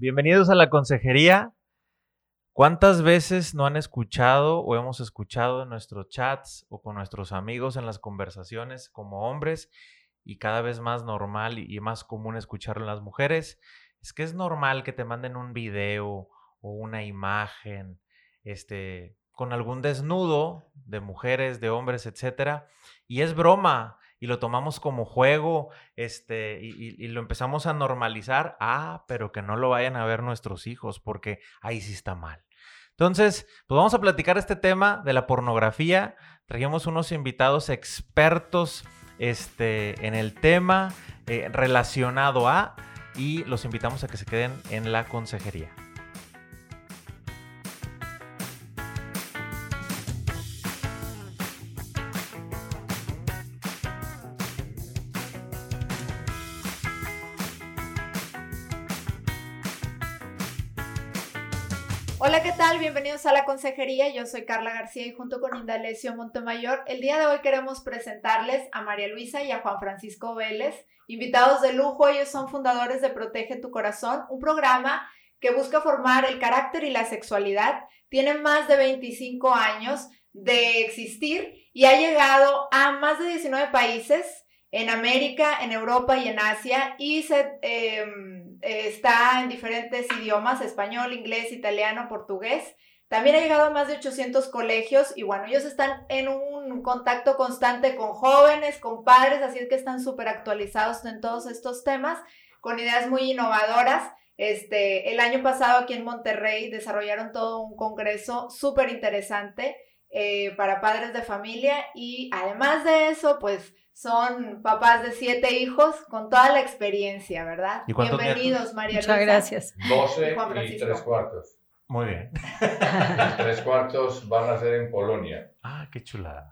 Bienvenidos a la consejería. ¿Cuántas veces no han escuchado o hemos escuchado en nuestros chats o con nuestros amigos en las conversaciones como hombres y cada vez más normal y más común escucharlo en las mujeres? Es que es normal que te manden un video o una imagen este, con algún desnudo de mujeres, de hombres, etcétera, y es broma y lo tomamos como juego, este, y, lo empezamos a normalizar, ah, pero que no lo vayan a ver nuestros hijos, porque ahí sí está mal. Entonces, pues vamos a platicar este tema de la pornografía. Trajimos unos invitados expertos este, en el tema eh, relacionado a, y los invitamos a que se queden en la consejería. Bienvenidos a la consejería. Yo soy Carla García y junto con Indalecio Montemayor, el día de hoy queremos presentarles a María Luisa y a Juan Francisco Vélez, invitados de lujo. Ellos son fundadores de Protege tu Corazón, un programa que busca formar el carácter y la sexualidad. Tienen más de 25 años de existir y ha llegado a más de 19 países en América, en Europa y en Asia y se, em, está en diferentes idiomas, español, inglés, italiano, portugués. También ha llegado a más de 800 colegios y bueno, ellos están en un contacto constante con jóvenes, con padres, así es que están súper actualizados en todos estos temas, con ideas muy innovadoras. Este, el año pasado aquí en Monterrey desarrollaron todo un congreso súper interesante eh, para padres de familia y además de eso, pues son papás de siete hijos con toda la experiencia, ¿verdad? Bienvenidos, María Muchas gracias. 12 y, tres cuartos. Muy bien. tres cuartos van a ser en Polonia. Ah, qué chulada.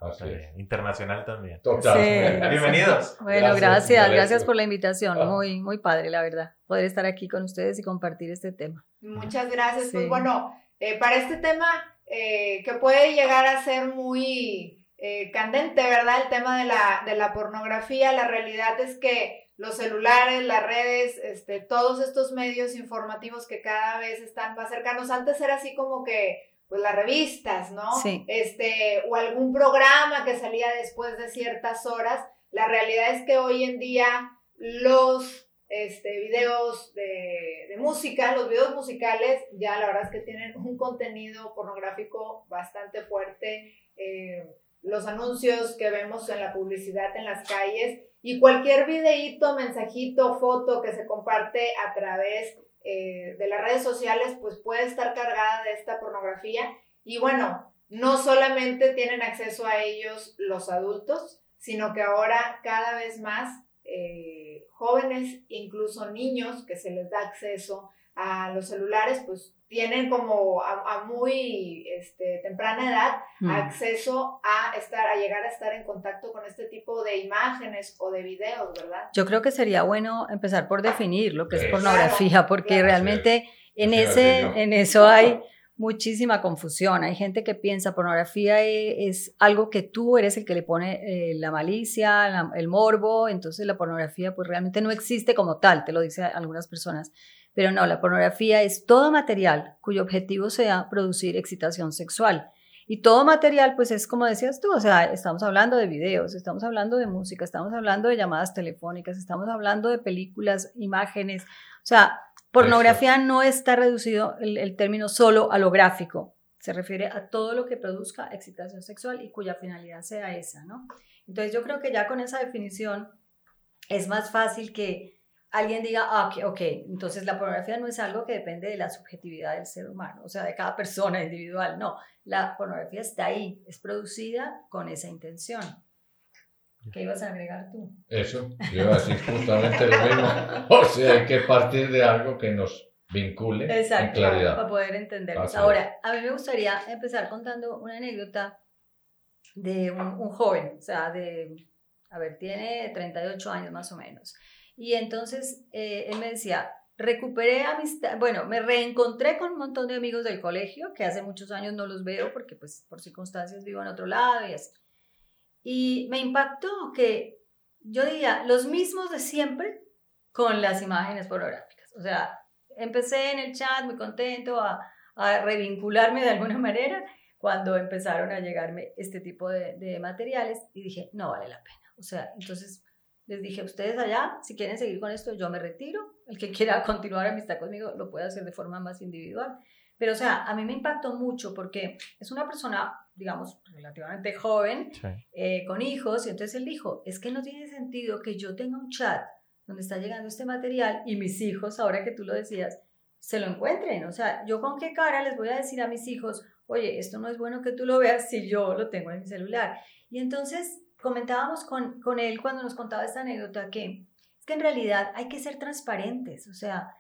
Internacional también. Total. Bienvenidos. Bueno, gracias, gracias, por la invitación. Ah. Muy, muy padre, la verdad, poder estar aquí con ustedes y compartir este tema. Muchas gracias. Pues bueno, eh, para este tema eh, que puede llegar a ser muy eh, candente, ¿verdad? El tema de la, de la pornografía. La realidad es que los celulares, las redes, este, todos estos medios informativos que cada vez están más cercanos. Antes era así como que, pues las revistas, ¿no? Sí. Este, o algún programa que salía después de ciertas horas. La realidad es que hoy en día los este, videos de, de, música, los videos musicales, ya la verdad es que tienen un contenido pornográfico bastante fuerte. Eh, los anuncios que vemos en la publicidad en las calles y cualquier videíto, mensajito, foto que se comparte a través eh, de las redes sociales, pues puede estar cargada de esta pornografía. Y bueno, no solamente tienen acceso a ellos los adultos, sino que ahora cada vez más eh, jóvenes, incluso niños, que se les da acceso a los celulares, pues tienen como a, muy este, temprana edad mm. acceso a estar, a llegar a estar en contacto con este tipo de imágenes o de videos, ¿verdad? Yo creo que sería bueno empezar por definir lo que es pornografía, porque realmente en, ese, en eso hay muchísima confusión. Hay gente que piensa pornografía e, es, algo que tú eres el que le pone eh, la malicia, el morbo, entonces la pornografía pues realmente no existe como tal, te lo dicen algunas personas. Pero no, la pornografía es todo material cuyo objetivo sea producir excitación sexual. Y todo material, pues es como decías tú, o sea, estamos hablando de videos, estamos hablando de música, estamos hablando de llamadas telefónicas, estamos hablando de películas, imágenes. O sea, pornografía no está reducido el, el término solo a lo gráfico, se refiere a todo lo que produzca excitación sexual y cuya finalidad sea esa, ¿no? Entonces yo creo que ya con esa definición es más fácil que alguien diga, ah, ok, ok, entonces la pornografía no es algo que depende de la subjetividad del ser humano, o sea, de cada persona individual, no, la pornografía está ahí, es producida con esa intención. ¿Qué ibas a agregar tú? Eso, yo iba a decir justamente lo mismo. O sea, hay que partir de algo que nos vincule Exacto, en claridad. para poder entenderlo. Ahora, a mí me gustaría empezar contando una anécdota de un, un joven, o sea, de, a ver, tiene 38 años más o menos. Y entonces eh, él me decía, recuperé amistad, bueno, me reencontré con un montón de amigos del colegio, que hace muchos años no los veo porque pues por circunstancias vivo en otro lado y así. Y me impactó que yo diría, los mismos de siempre con las imágenes pornográficas. O sea, empecé en el chat muy contento a, a revincularme de alguna manera cuando empezaron a llegarme este tipo de, de, materiales y dije, no vale la pena. O sea, entonces les dije, ustedes allá, si quieren seguir con esto, yo me retiro. El que quiera continuar amistad conmigo lo puede hacer de forma más individual. Pero, o sea, a mí me impactó mucho porque es una persona, digamos, relativamente joven, eh, con hijos, y entonces él dijo, es que no tiene sentido que yo tenga un chat donde está llegando este material y mis hijos, ahora que tú lo decías, se lo encuentren. O sea, yo con qué cara les voy a decir a mis hijos, oye, esto no es bueno que tú lo veas si yo lo tengo en mi celular. Y entonces comentábamos con, con él cuando nos contaba esta anécdota que es que en realidad hay que ser transparentes. O sea,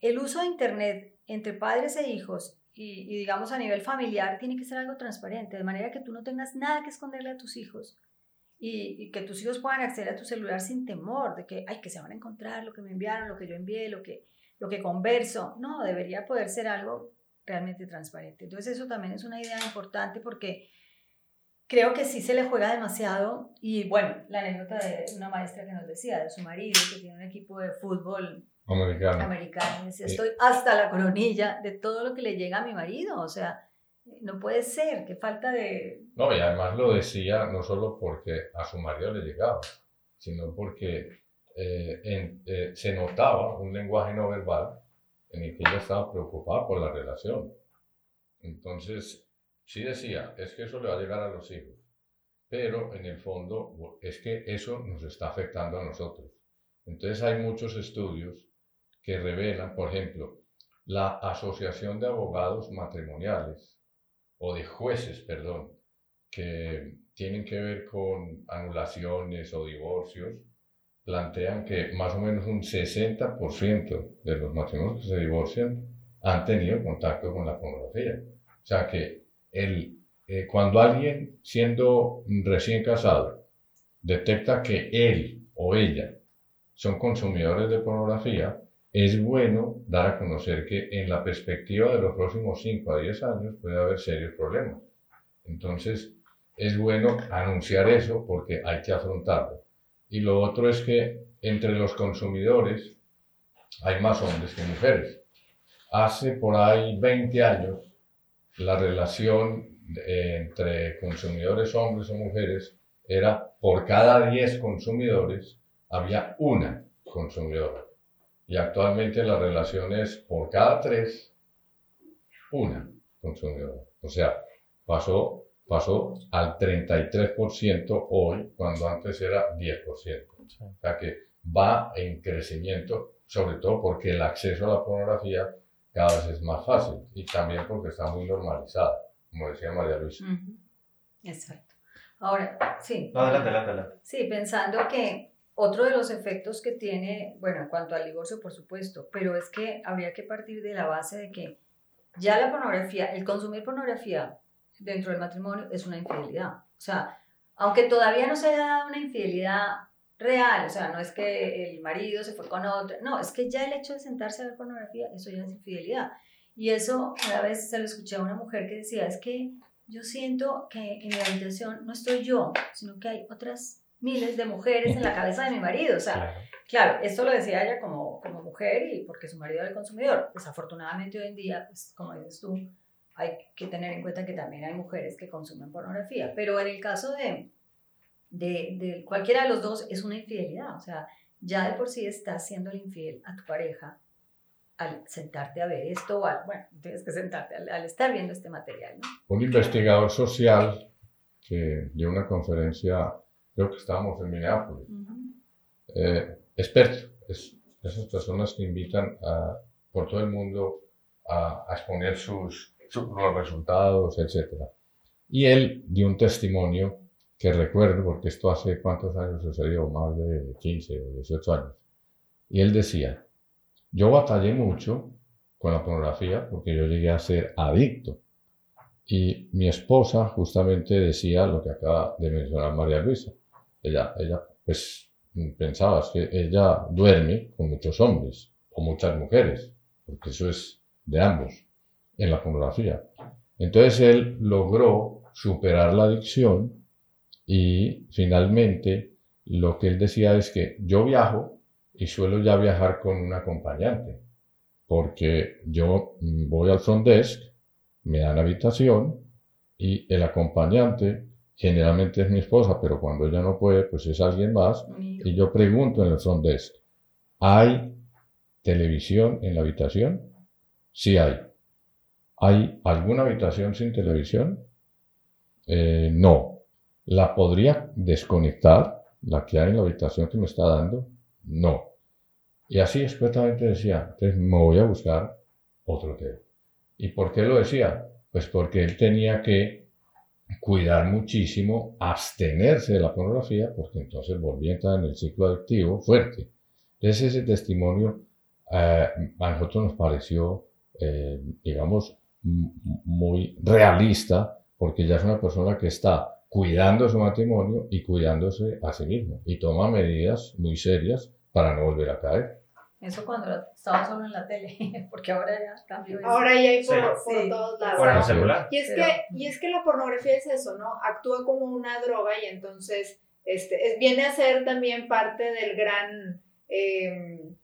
el uso de Internet entre padres e hijos y, digamos a nivel familiar tiene que ser algo transparente, de manera que tú no tengas nada que esconderle a tus hijos y, que tus hijos puedan acceder a tu celular sin temor de que, ay, que se van a encontrar lo que me enviaron, lo que yo envié, lo que, lo que converso. No, debería poder ser algo realmente transparente. Entonces eso también es una idea importante porque creo que sí se le juega demasiado y bueno, la anécdota de una maestra que nos decía de su marido que tiene un equipo de fútbol Americano. Americano. estoy hasta la coronilla de todo lo que le llega a mi marido. O sea, no puede ser, qué falta de... No, y además lo decía no solo porque a su marido le llegaba, sino porque eh, eh, se notaba un lenguaje no verbal en el que ella estaba preocupada por la relación. Entonces, sí decía, es que eso le va a llegar a los hijos, pero en el fondo es que eso nos está afectando a nosotros. Entonces hay muchos estudios que revelan, por ejemplo, la Asociación de Abogados Matrimoniales o de jueces, perdón, que tienen que ver con anulaciones o divorcios, plantean que más o menos un 60% de los matrimonios que se divorcian han tenido contacto con la pornografía. O sea que el, eh, cuando alguien, siendo recién casado, detecta que él o ella son consumidores de pornografía, es bueno dar a conocer que en la perspectiva de los próximos 5 a 10 años puede haber serios problemas. Entonces, es bueno anunciar eso porque hay que afrontarlo. Y lo otro es que entre los consumidores hay más hombres que mujeres. Hace por ahí 20 años la relación entre consumidores hombres o mujeres era por cada 10 consumidores había una consumidora y actualmente la relación es por cada tres, una consumidora. O sea, pasó, pasó al 33% hoy, cuando antes era 10%. O sea que va en crecimiento, sobre todo porque el acceso a la pornografía cada vez es más fácil y también porque está muy normalizada, como decía María Luisa. Exacto. Ahora, sí. adelante, adelante, adelante. Sí, pensando que otro de los efectos que tiene, bueno, en cuanto al divorcio, por supuesto, pero es que habría que partir de la base de que ya la pornografía, el consumir pornografía dentro del matrimonio es una infidelidad. O sea, aunque todavía no se haya dado una infidelidad real, o sea, no es que el marido se fue con otra, no, es que ya el hecho de sentarse a ver pornografía, eso ya es infidelidad. Y eso una vez se lo escuché a una mujer que decía, es que yo siento que en mi habitación no estoy yo, sino que hay otras miles de mujeres en la cabeza de mi marido. O sea, claro, esto lo decía ella como, como mujer y porque su marido era el consumidor. Desafortunadamente hoy en día, pues como dices tú, hay que tener en cuenta que también hay mujeres que consumen pornografía. Pero en el caso de, de, de cualquiera de los dos es una infidelidad. O sea, ya de por sí estás siendo el infiel a tu pareja al sentarte a ver esto, o al, bueno, tienes que sentarte al, estar viendo este material. ¿no? Un investigador social que dio una conferencia creo que estábamos en Minneapolis. Eh, expertos, esas personas que invitan a, por todo el mundo a, exponer sus, los resultados, etc. Y él dio un testimonio que recuerdo, porque esto hace cuántos años sucedió, más de 15 o 18 años. Y él decía, yo batallé mucho con la pornografía porque yo llegué a ser adicto. Y mi esposa justamente decía lo que acaba de mencionar María Luisa ella, ella pues pensaba que ella duerme con muchos hombres o muchas mujeres, porque eso es de ambos en la pornografía. Entonces él logró superar la adicción y finalmente lo que él decía es que yo viajo y suelo ya viajar con un acompañante. porque yo voy al front desk, me dan habitación y el acompañante generalmente es mi esposa, pero cuando ella no puede, pues es alguien más. Y yo pregunto en el front desk, ¿hay televisión en la habitación? Sí hay. ¿Hay alguna habitación sin televisión? Eh, no. ¿La podría desconectar? ¿La que hay en la habitación que me está dando? No. Y así expertamente decía, entonces me voy a buscar otro hotel. ¿Y por qué lo decía? Pues porque él tenía que cuidar muchísimo, abstenerse de la pornografía, porque entonces volvía a entrar en el ciclo adictivo fuerte. Entonces ese testimonio eh, a nosotros nos pareció, eh, digamos, muy realista, porque ya es una persona que está cuidando su matrimonio y cuidándose a sí mismo, y toma medidas muy serias para no volver a caer. Eso cuando estaba solo en la tele, porque ahora ya cambió. Ahora ya hay por, todos lados. Y es, que, y es que la pornografía es eso, ¿no? Actúa como una droga y entonces este, viene a ser también parte del gran em,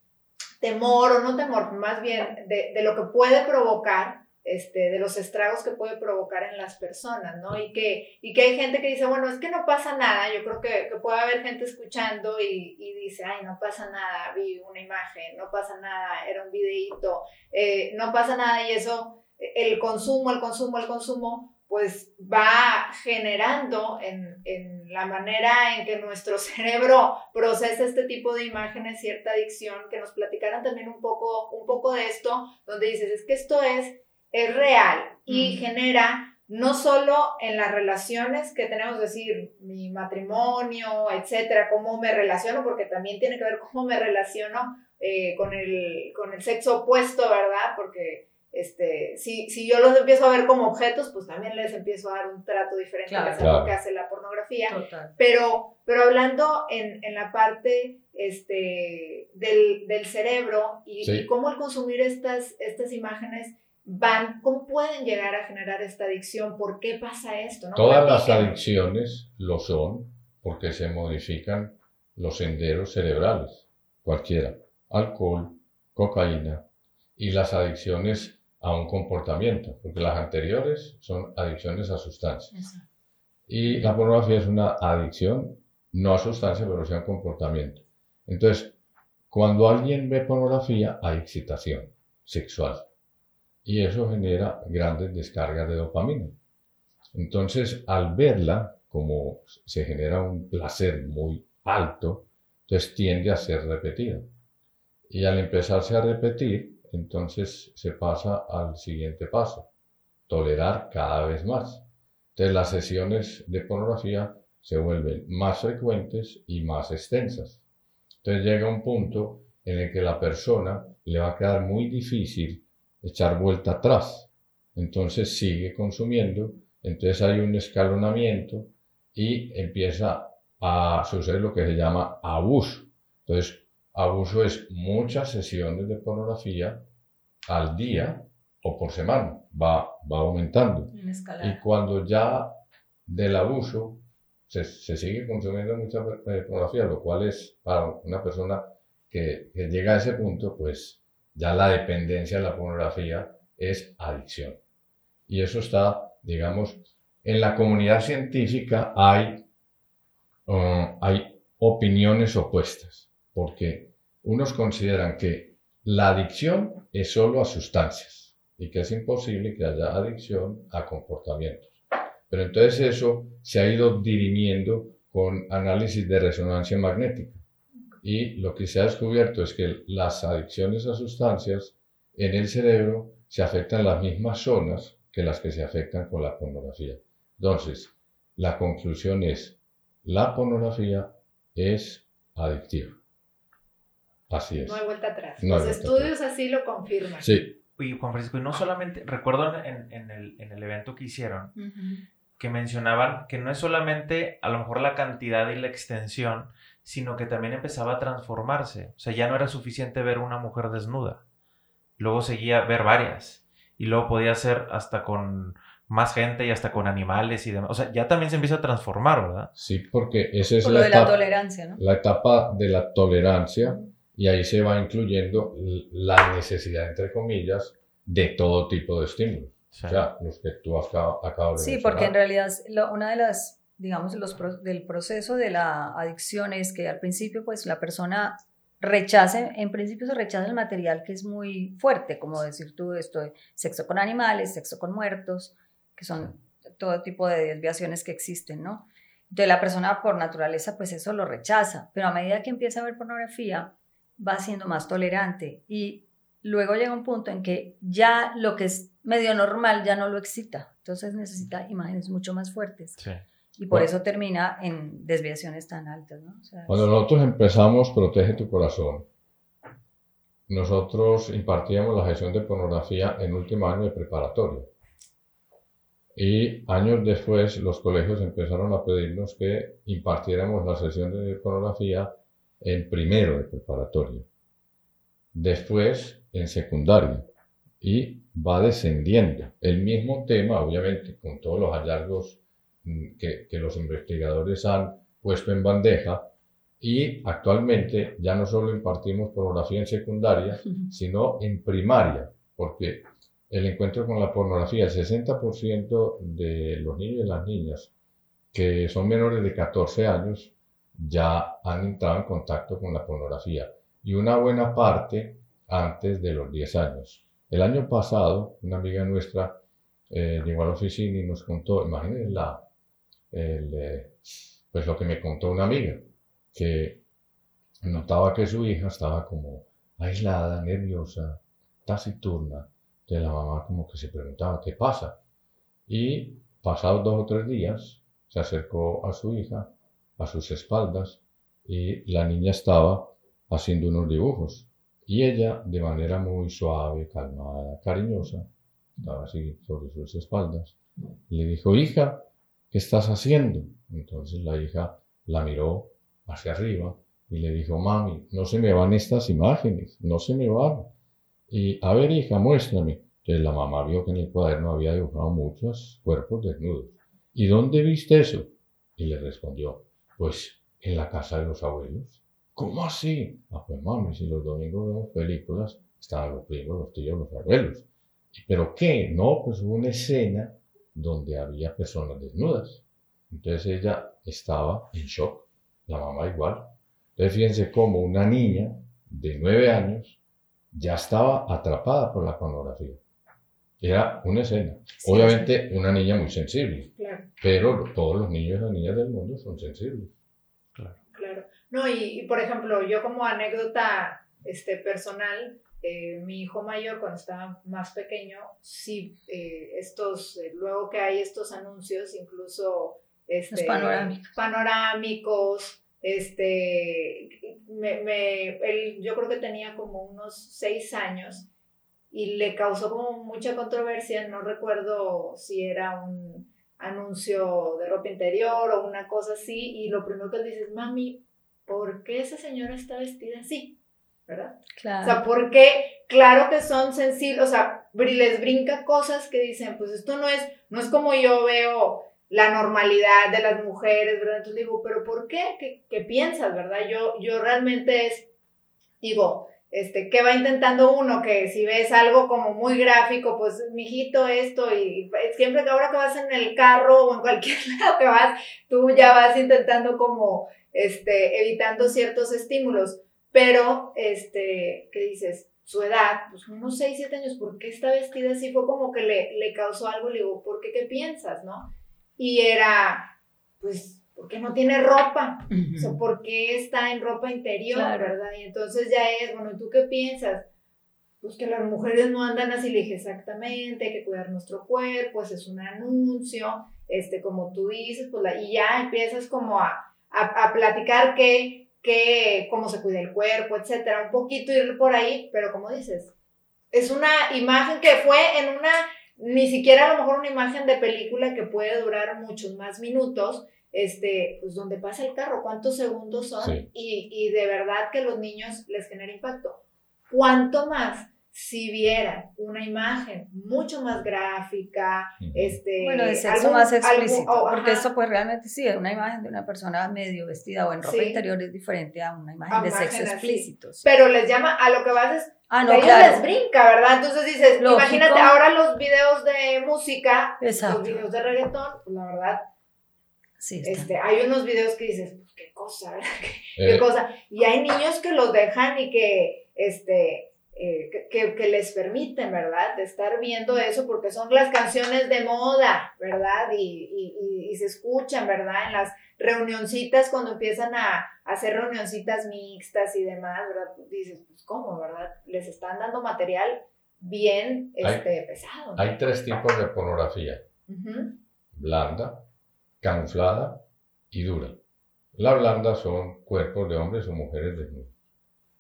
temor, o no temor, más bien de, de lo que puede provocar este, de los estragos que puede provocar en las personas, ¿no? Y que, y que hay gente que dice, bueno, es que no pasa nada, yo creo que, puede haber gente escuchando y, y, dice, ay, no pasa nada, vi una imagen, no pasa nada, era un videíto, eh, no pasa nada y eso, el consumo, el consumo, el consumo, pues va generando en, en la manera en que nuestro cerebro procesa este tipo de imágenes cierta adicción, que nos platicaran también un poco, un poco de esto, donde dices, es que esto es es real y genera no solo en las relaciones que tenemos, decir, mi matrimonio, etcétera, cómo me relaciono, porque también tiene que ver cómo me relaciono eh, con, el, con el sexo opuesto, ¿verdad? Porque este, si, si yo los empiezo a ver como objetos, pues también les empiezo a dar un trato diferente a lo que hace la pornografía. Pero, pero hablando en, en la parte este, del, del cerebro y, y, cómo el consumir estas, estas imágenes van, cómo pueden llegar a generar esta adicción, por qué pasa esto. Todas las adicciones lo son porque se modifican los senderos cerebrales, cualquiera, alcohol, cocaína y las adicciones a un comportamiento, porque las anteriores son adicciones a sustancias. Y la pornografía es una adicción, no a sustancia, pero sí a un comportamiento. Entonces, cuando alguien ve pornografía, hay excitación sexual y eso genera grandes descargas de dopamina. Entonces, al verla, como se genera un placer muy alto, entonces tiende a ser repetida. Y al empezarse a repetir, entonces se pasa al siguiente paso, tolerar cada vez más. Entonces las sesiones de pornografía se vuelven más frecuentes y más extensas. Entonces llega un punto en el que la persona le va a quedar muy difícil echar vuelta atrás. Entonces sigue consumiendo, entonces hay un escalonamiento y empieza a suceder lo que se llama abuso. Entonces, abuso es muchas sesiones de pornografía al día o por semana, va, va aumentando. Y cuando ya del abuso se, se sigue consumiendo mucha eh, pornografía, lo cual es para una persona que, que llega a ese punto, pues ya la dependencia de la pornografía es adicción. Y eso está, digamos, en la comunidad científica hay, uh, hay opiniones opuestas, porque unos consideran que la adicción es solo a sustancias y que es imposible que haya adicción a comportamientos. Pero entonces eso se ha ido dirimiendo con análisis de resonancia magnética y lo que se ha descubierto es que las adicciones a sustancias en el cerebro se afectan las mismas zonas que las que se afectan con la pornografía. Entonces, la conclusión es, la pornografía es adictiva. Así es. No hay vuelta atrás. Los estudios así lo confirman. Sí. Y Juan Francisco, y no solamente, recuerdo en, en, el, en el, evento que hicieron, que mencionaban que no es solamente a lo mejor la cantidad y la extensión, sino que también empezaba a transformarse. O sea, ya no era suficiente ver una mujer desnuda. Luego seguía ver varias. Y luego podía ser hasta con más gente y hasta con animales y demás. O sea, ya también se empieza a transformar, ¿verdad? Sí, porque esa es la, etapa, la tolerancia, ¿no? La etapa de la tolerancia y ahí se va incluyendo la necesidad, entre comillas, de todo tipo de estímulos. O sea, los que tú acabas de Sí, porque en realidad una de las, digamos, los, del proceso de la adicción es que al principio, pues la persona rechace, en principio se rechaza el material que es muy fuerte, como decir tú esto de sexo con animales, sexo con muertos, que son todo tipo de desviaciones que existen, ¿no? Entonces la persona por naturaleza pues eso lo rechaza, pero a medida que empieza a ver pornografía va siendo más tolerante y luego llega un punto en que ya lo que es medio normal ya no lo excita, entonces necesita imágenes mucho más fuertes. Y por eso termina en desviaciones tan altas. ¿no? Cuando nosotros empezamos Protege tu Corazón, nosotros impartíamos la gestión de pornografía en último año de preparatoria. Y años después los colegios empezaron a pedirnos que impartiéramos la sesión de pornografía en primero de preparatoria. Después en secundaria. Y va descendiendo. El mismo tema, obviamente, con todos los hallazgos que, que los investigadores han puesto en bandeja, y actualmente ya no solo impartimos pornografía en secundaria, sino en primaria, porque el encuentro con la pornografía. El 60% de los niños y las niñas que son menores de 14 años ya han entrado en contacto con la pornografía y una buena parte antes de los 10 años. El año pasado, una amiga nuestra eh, llegó a la oficina y nos contó, imagínense la, pues lo que me contó una amiga, que notaba que su hija estaba como aislada, nerviosa, taciturna, de la mamá como que se preguntaba qué pasa. Y pasados dos o tres días se acercó a su hija, a sus espaldas, y la niña estaba haciendo unos dibujos. Y ella, de manera muy suave, calmada, cariñosa, estaba así sobre sus espaldas, le dijo, hija, ¿qué estás haciendo? Entonces la hija la miró hacia arriba y le dijo, mami, no se me van estas imágenes, no se me van. Y, a ver, hija, muéstrame. Entonces la mamá vio que en el cuaderno había dibujado muchos cuerpos desnudos. ¿Y dónde viste eso? Y le respondió, pues en la casa de los abuelos. ¿Cómo así? Ah, pues mami, si los domingos vemos películas, estaban los primos, los tíos, los abuelos. ¿Pero qué? No, pues hubo una escena donde había personas desnudas. Entonces ella estaba en shock, la mamá igual. Entonces fíjense cómo una niña de nueve años ya estaba atrapada por la pornografía. Era una escena. Obviamente una niña muy sensible, pero todos los niños y las niñas del mundo son sensibles. Claro. claro. No, y, por ejemplo, yo como anécdota este, personal, eh, mi hijo mayor cuando estaba más pequeño, sí, eh, estos, eh, luego que hay estos anuncios, incluso este, panorámicos. panorámicos este, me, yo creo que tenía como unos seis años y le causó como mucha controversia, no recuerdo si era un anuncio de ropa interior o una cosa así, y lo primero que le dices, mami, ¿por qué esa señora está vestida así? ¿Verdad? Claro. O sea, porque claro que son sensibles, o sea, les brinca cosas que dicen, pues esto no es, no es como yo veo la normalidad de las mujeres, ¿verdad? Entonces digo, pero ¿por qué? ¿Qué, qué piensas, verdad? Yo, yo realmente es, digo, este, ¿qué va intentando uno? Que si ves algo como muy gráfico, pues, mijito, esto, y siempre que ahora que vas en el carro o en cualquier lado que vas, tú ya vas intentando como, este, evitando ciertos estímulos. Pero, este, ¿qué dices? Su edad, pues unos 6, 7 años, ¿por qué está vestida así? Fue como que le, le causó algo, le digo, ¿por qué? ¿Qué piensas, no? y era, pues, ¿por qué no tiene ropa? O sea, ¿por qué está en ropa interior, verdad? Y entonces ya es, bueno, ¿tú qué piensas? Pues que las mujeres no andan así, le dije, exactamente, hay que cuidar nuestro cuerpo, ese es un anuncio, este, como tú dices, pues, la, y ya empiezas como a, a, platicar qué, qué, cómo se cuida el cuerpo, etcétera, un poquito ir por ahí, pero como dices, es una imagen que fue en una ni siquiera a lo mejor una imagen de película que puede durar muchos más minutos, este, pues donde pasa el carro, cuántos segundos son y, y, de verdad que los niños les genera impacto. ¿Cuánto más si vieran una imagen mucho más gráfica, este... Bueno, de sexo más explícito, oh, porque eso pues realmente sí, una imagen de una persona medio vestida o en ropa interior es diferente a una imagen de sexo explícito. Pero les llama, a lo que vas es... Ah, no, claro. les brinca, ¿verdad? Entonces dices, imagínate ahora los videos de música, los videos de reggaetón, pues la verdad, sí, este, hay unos videos que dices, pues qué cosa, ¿verdad? ¿Qué, eh. cosa. Y hay niños que los dejan y que, este eh, que, que, les permiten, ¿verdad? De estar viendo eso porque son las canciones de moda, ¿verdad? Y, y, y se escuchan, ¿verdad? En las reunioncitas, cuando empiezan a, hacer reunioncitas mixtas y demás, ¿verdad? Dices, pues cómo, ¿verdad? Les están dando material bien este, pesado. Hay tres tipos de pornografía. Blanda, camuflada y dura. La blanda son cuerpos de hombres o mujeres desnudos.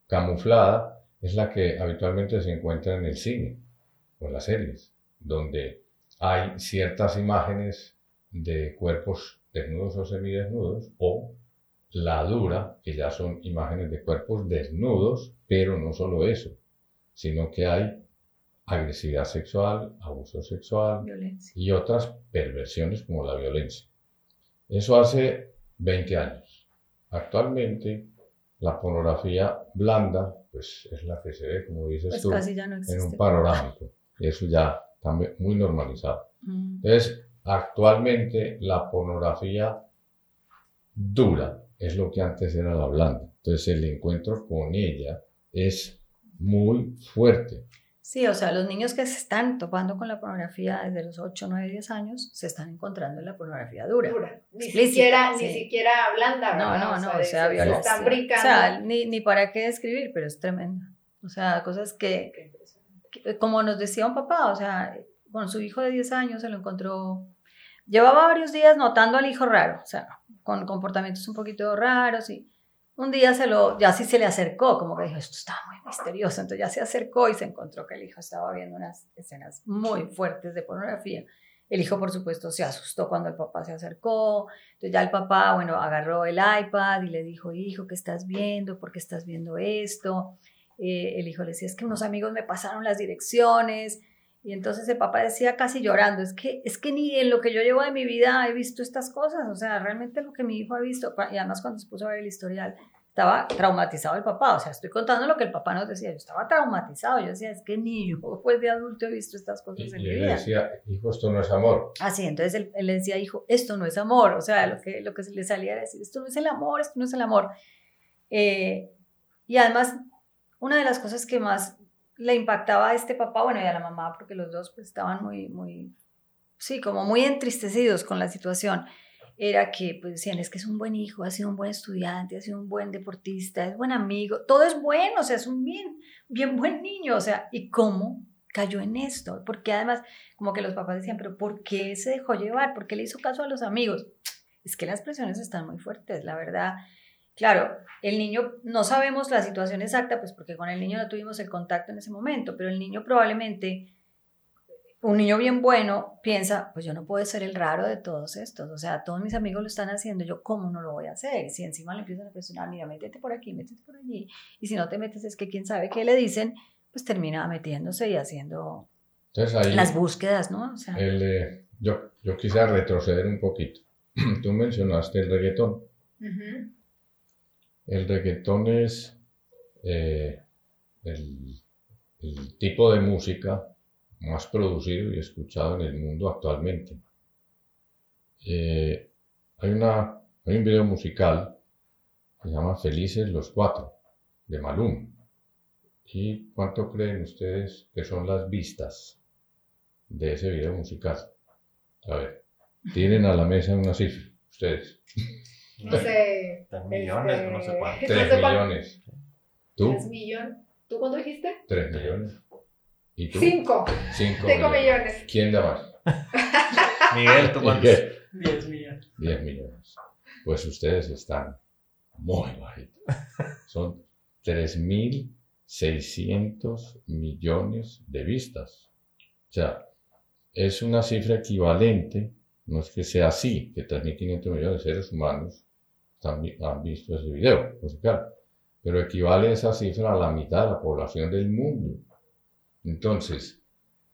Camuflada es la que habitualmente se encuentra en el cine o en las series, donde hay ciertas imágenes de cuerpos desnudos o semidesnudos, o la dura, que ya son imágenes de cuerpos desnudos, pero no solo eso, sino que hay agresividad sexual, abuso sexual y otras perversiones como la violencia. Eso hace 20 años. Actualmente la pornografía blanda pues es la que se ve, como dices pues tú, en un panorámico. Eso ya está muy normalizado. Mm. Entonces, actualmente la pornografía dura es lo que antes era la blanda. Entonces, el encuentro con ella es muy fuerte. Sí, o sea, los niños que se están topando con la pornografía desde los 8, 9, 10 años se están encontrando en la pornografía dura. Dura. Ni siquiera, ni siquiera blanda, No, no, no, o sea, o están brincando. O sea, ni, ni para qué describir, pero es tremendo. O sea, cosas que, como nos decía un papá, o sea, con su hijo de 10 años se lo encontró, llevaba varios días notando al hijo raro, o sea, con comportamientos un poquito raros y un día se lo, ya sí se le acercó, como que dijo, esto está muy misterioso. Entonces ya se acercó y se encontró que el hijo estaba viendo unas escenas muy fuertes de pornografía. El hijo, por supuesto, se asustó cuando el papá se acercó. Entonces ya el papá, bueno, agarró el iPad y le dijo, hijo, ¿qué estás viendo? ¿Por qué estás viendo esto? Eh, el hijo le decía, es que unos amigos me pasaron las direcciones. Y entonces el papá decía casi llorando, es que, es que ni en lo que yo llevo de mi vida he visto estas cosas, o sea, realmente lo que mi hijo ha visto, y además cuando se puso a ver el historial, estaba traumatizado el papá, o sea, estoy contando lo que el papá nos decía, yo estaba traumatizado, yo decía, es que ni yo pues de adulto he visto estas cosas y, en mi vida. Él decía, hijo, esto no es amor. Ah, sí, entonces él, él, le decía, hijo, esto no es amor, o sea, lo que, lo que le salía era decir, esto no es el amor, esto no es el amor. Eh, y además, una de las cosas que más le impactaba a este papá, bueno, y a la mamá, porque los dos pues estaban muy, muy, sí, como muy entristecidos con la situación, era que pues decían, es que es un buen hijo, ha sido un buen estudiante, ha sido un buen deportista, es buen amigo, todo es bueno, o sea, es un bien, bien buen niño, o sea, ¿y cómo cayó en esto? Porque además, como que los papás decían, pero ¿por qué se dejó llevar? ¿Por qué le hizo caso a los amigos? Es que las presiones están muy fuertes, la verdad. Claro, el niño, no sabemos la situación exacta, pues porque con el niño no tuvimos el contacto en ese momento, pero el niño probablemente, un niño bien bueno, piensa, pues yo no puedo ser el raro de todos estos, o sea, todos mis amigos lo están haciendo, yo cómo no lo voy a hacer, si encima le empiezan a presionar, mira, métete por aquí, métete por allí, y si no te metes es que quién sabe qué le dicen, pues termina metiéndose y haciendo las búsquedas, ¿no? el, yo, yo quisiera retroceder un poquito. Tú mencionaste el reggaetón. El reggaetón es eh, el, tipo de música más producido y escuchado en el mundo actualmente. Eh, hay, una, hay un video musical que se llama Felices los Cuatro, de Malum. ¿Y cuánto creen ustedes que son las vistas de ese video musical? A ver, tienen a la mesa una cifra, ustedes. No sé. Tres millones, este, no sé cuánto. Tres millones. ¿Tú? Tres millones. ¿Tú cuánto dijiste? Tres millones. ¿Y tú? Cinco. Cinco, Cinco millones. ¿Quién da más? Miguel, ¿tú cuántos? Diez millones. Diez millones. Pues ustedes están muy bajitos. Son tres mil seiscientos millones de vistas. O sea, es una cifra equivalente, no es que sea así, que 3.500 millones de seres humanos han visto ese video musical, pero equivale esa cifra a la mitad de la población del mundo. Entonces,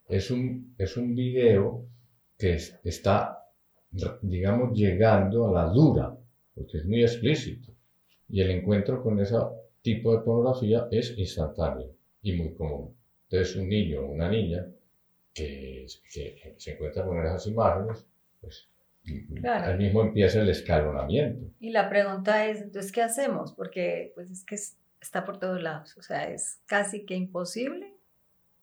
es un, es un video que está, digamos, llegando a la dura, porque es muy explícito. Y el encuentro con ese tipo de pornografía es instantáneo y muy común. Entonces, un niño o una niña que, se encuentra con esas imágenes, pues claro. al mismo empieza el escalonamiento. Y la pregunta es, entonces, ¿qué hacemos? Porque pues es que está por todos lados, o sea, es casi que imposible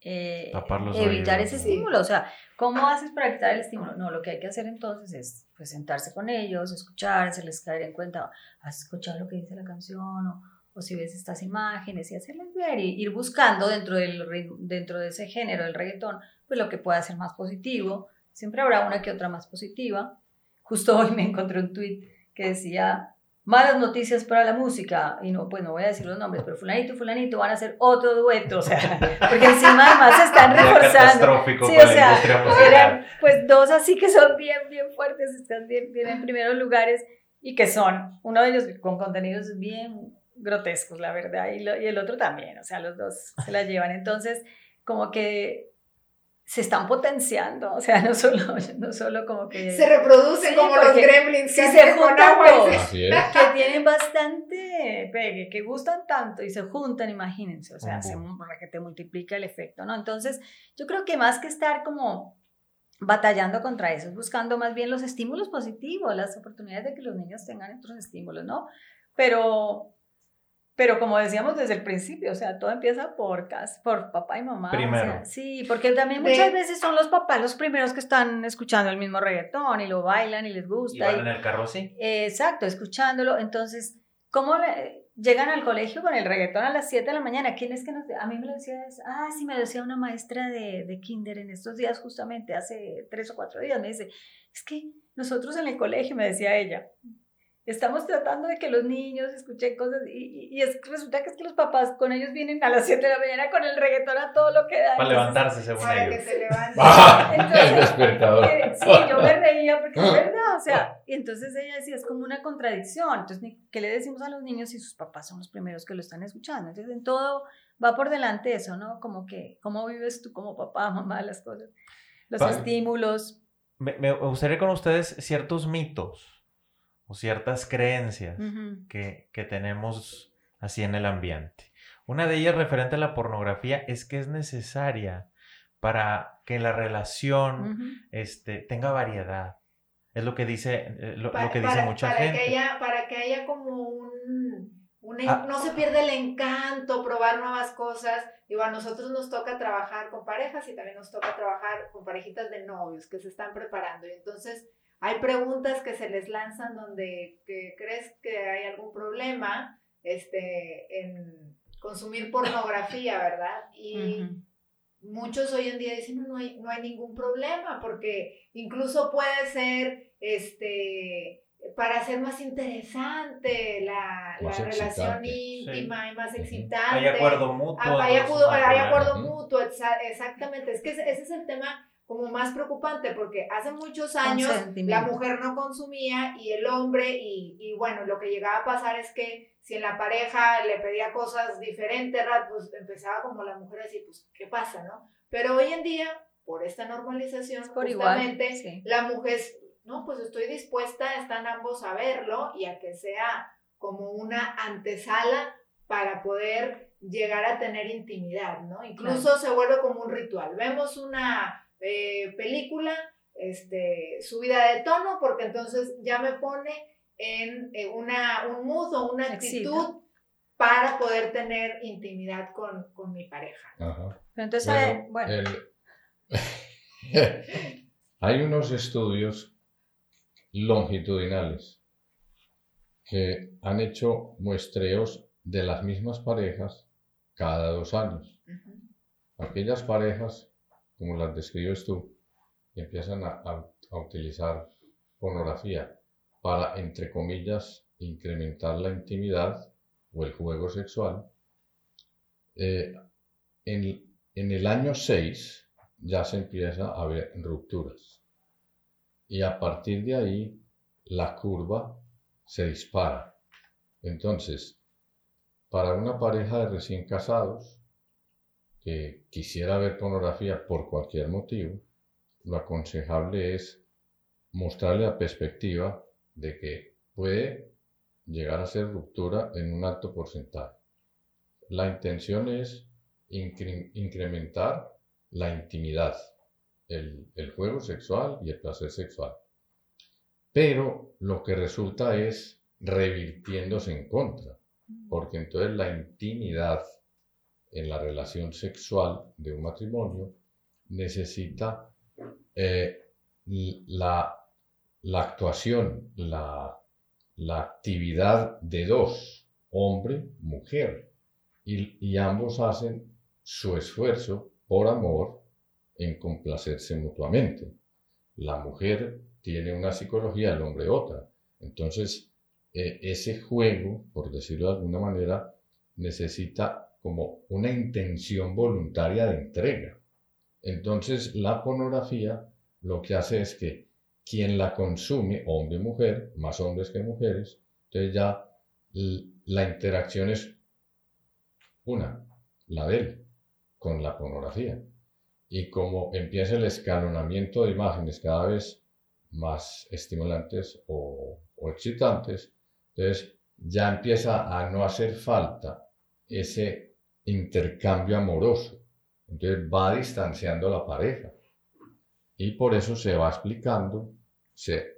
eh, evitar ese estímulo. O sea, ¿cómo haces para evitar el estímulo? No, lo que hay que hacer entonces es pues, sentarse con ellos, escuchar, hacerles caer en cuenta, has escuchado lo que dice la canción o, o si ves estas imágenes y hacerles ver y ir buscando dentro, del, dentro de ese género del reggaetón, pues lo que pueda ser más positivo. Siempre habrá una que otra más positiva. Justo hoy me encontré un tweet que decía, malas noticias para la música, y no, pues no voy a decir los nombres, pero fulanito y fulanito van a hacer otro dueto, o sea, porque encima además se están reforzando. Sí, o sea, eran, pues dos así que son bien, bien fuertes, están bien, bien en primeros lugares, y que son, uno de ellos con contenidos bien grotescos, la verdad, y, y el otro también, o sea, los dos se la llevan, entonces, como que se están potenciando, o sea, no solo, no solo como que... Se reproducen como los gremlins que se juntan todos, que tienen bastante pegue, que gustan tanto y se juntan, imagínense, o sea, se, que te multiplica el efecto, ¿no? Entonces, yo creo que más que estar como batallando contra eso, es buscando más bien los estímulos positivos, las oportunidades de que los niños tengan otros estímulos, ¿no? Pero pero como decíamos desde el principio, o sea, todo empieza por casa, por papá y mamá. Primero. sí, porque también muchas veces son los papás los primeros que están escuchando el mismo reggaetón y lo bailan y les gusta. Y van en el carro, sí. exacto, escuchándolo. Entonces, ¿cómo llegan al colegio con el reggaetón a las 7 de la mañana? ¿Quién es que nos.? A mí me lo decía. Ah, sí, me lo decía una maestra de, de Kinder en estos días, justamente hace tres o cuatro días. Me dice, es que nosotros en el colegio, me decía ella, estamos tratando de que los niños escuchen cosas y, y, es, resulta que es que los papás con ellos vienen a las 7 de la mañana con el reggaetón a todo lo que da. Para levantarse según para ellos. que se levanten. el despertador. Eh, sí, yo me reía porque es verdad, o sea, y entonces ella decía, es como una contradicción, entonces, ¿qué le decimos a los niños si sus papás son los primeros que lo están escuchando? Entonces, en todo va por delante eso, ¿no? Como que, ¿cómo vives tú como papá, mamá, las cosas? Los estímulos. Me, me gustaría con ustedes ciertos mitos o ciertas creencias que, que, tenemos así en el ambiente. Una de ellas referente a la pornografía es que es necesaria para que la relación este, tenga variedad. Es lo que dice, eh, lo, que dice mucha gente. Que haya, para que haya como un... Ah. no se pierde el encanto, probar nuevas cosas. Digo, a nosotros nos toca trabajar con parejas y también nos toca trabajar con parejitas de novios que se están preparando. Y entonces hay preguntas que se les lanzan donde crees que hay algún problema este, en consumir pornografía, ¿verdad? Y muchos hoy en día dicen, no, no hay, no hay ningún problema, porque incluso puede ser, este, para hacer más interesante la, relación íntima y más excitante. Hay acuerdo mutuo. Ah, hay, acuerdo, mutuo, exactamente. Es que ese es el tema como más preocupante porque hace muchos años la mujer no consumía y el hombre y, y, bueno, lo que llegaba a pasar es que si en la pareja le pedía cosas diferentes, pues empezaba como la mujer a decir, pues, ¿qué pasa, no? Pero hoy en día, por esta normalización, justamente la mujer, no, pues estoy dispuesta, están ambos a verlo y a que sea como una antesala para poder llegar a tener intimidad, ¿no? Incluso se vuelve como un ritual. Vemos una eh, película, este, subida de tono, porque entonces ya me pone en, una, un mood o una actitud para poder tener intimidad con, con mi pareja. entonces, bueno. hay unos estudios longitudinales que han hecho muestreos de las mismas parejas cada dos años. Aquellas parejas como las describes tú, y empiezan a, utilizar pornografía para, entre comillas, incrementar la intimidad o el juego sexual, eh, en, en, el año 6 ya se empieza a ver rupturas. Y a partir de ahí, la curva se dispara. Entonces, para una pareja de recién casados, que quisiera ver pornografía por cualquier motivo, lo aconsejable es mostrarle la perspectiva de que puede llegar a ser ruptura en un alto porcentaje. La intención es incrementar la intimidad, el, el juego sexual y el placer sexual. Pero lo que resulta es revirtiéndose en contra, porque entonces la intimidad en la relación sexual de un matrimonio necesita eh, la, la, actuación, la, la, actividad de dos, hombre, mujer, y, ambos hacen su esfuerzo por amor en complacerse mutuamente. La mujer tiene una psicología, el hombre otra. Entonces, eh, ese juego, por decirlo de alguna manera, necesita como una intención voluntaria de entrega. Entonces, la pornografía lo que hace es que quien la consume, hombre y mujer, más hombres que mujeres, entonces ya la interacción es una, la de él, con la pornografía. Y como empieza el escalonamiento de imágenes cada vez más estimulantes o, o excitantes, entonces ya empieza a no hacer falta ese intercambio amoroso. Entonces va distanciando la pareja. Y por eso se va explicando, se,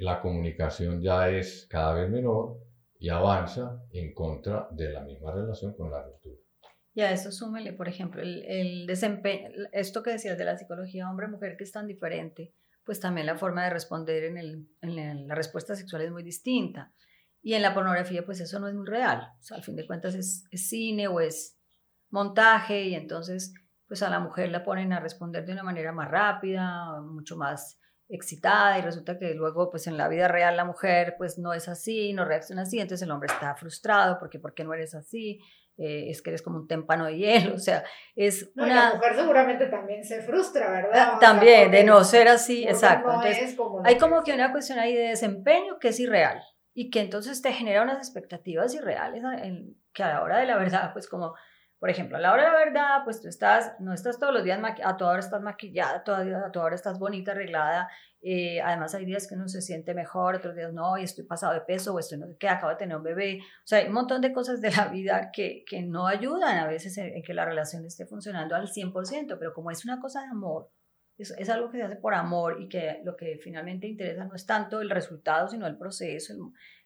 la comunicación ya es cada vez menor y avanza en contra de la misma relación con la ruptura. Y a eso súmele, por ejemplo, el, desempeño, esto que decías de la psicología hombre-mujer que es tan diferente, pues también la forma de responder en, el, en la respuesta sexual es muy distinta. Y en la pornografía, pues eso no es muy real. Al fin de cuentas es cine o es montaje y entonces pues a la mujer la ponen a responder de una manera más rápida, mucho más excitada y resulta que luego pues en la vida real la mujer pues no es así, no reacciona así, entonces el hombre está frustrado porque ¿por qué no eres así? Eh, es que eres como un témpano de hielo, o sea, es una... la mujer seguramente también se frustra, ¿verdad? también, de no ser así, exacto. entonces, hay como que una cuestión ahí de desempeño que es irreal y que entonces te genera unas expectativas irreales en, que a la hora de la verdad, pues como por ejemplo, a la hora de la verdad, pues tú estás, no estás todos los días, a toda hora estás maquillada, a toda hora estás bonita, arreglada. Eh, además, hay días que uno se siente mejor, otros días no, y estoy pasado de peso, o estoy no qué, acabo de tener un bebé. O sea, hay un montón de cosas de la vida que, que no ayudan a veces en, que la relación esté funcionando al 100%, pero como es una cosa de amor, es, es, algo que se hace por amor y que lo que finalmente interesa no es tanto el resultado, sino el proceso,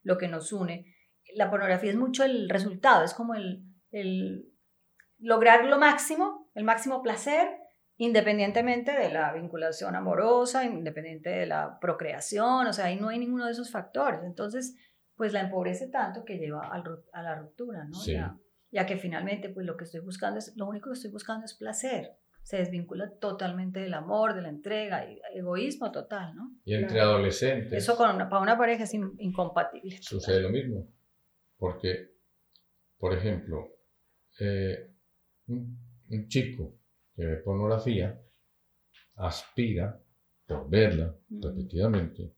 lo que nos une. La pornografía es mucho el resultado, es como el, el lograr lo máximo, el máximo placer, independientemente de la vinculación amorosa, independiente de la procreación, o sea, ahí no hay ninguno de esos factores. Entonces, pues la empobrece tanto que lleva a la ruptura, ¿no? Ya, que finalmente, pues lo que estoy buscando es, lo único que estoy buscando es placer. Se desvincula totalmente del amor, de la entrega, y egoísmo total, ¿no? Y entre adolescentes. Eso para una pareja es incompatible. Sucede lo mismo. Porque, por ejemplo, eh, un, chico que ve pornografía aspira, por verla repetidamente,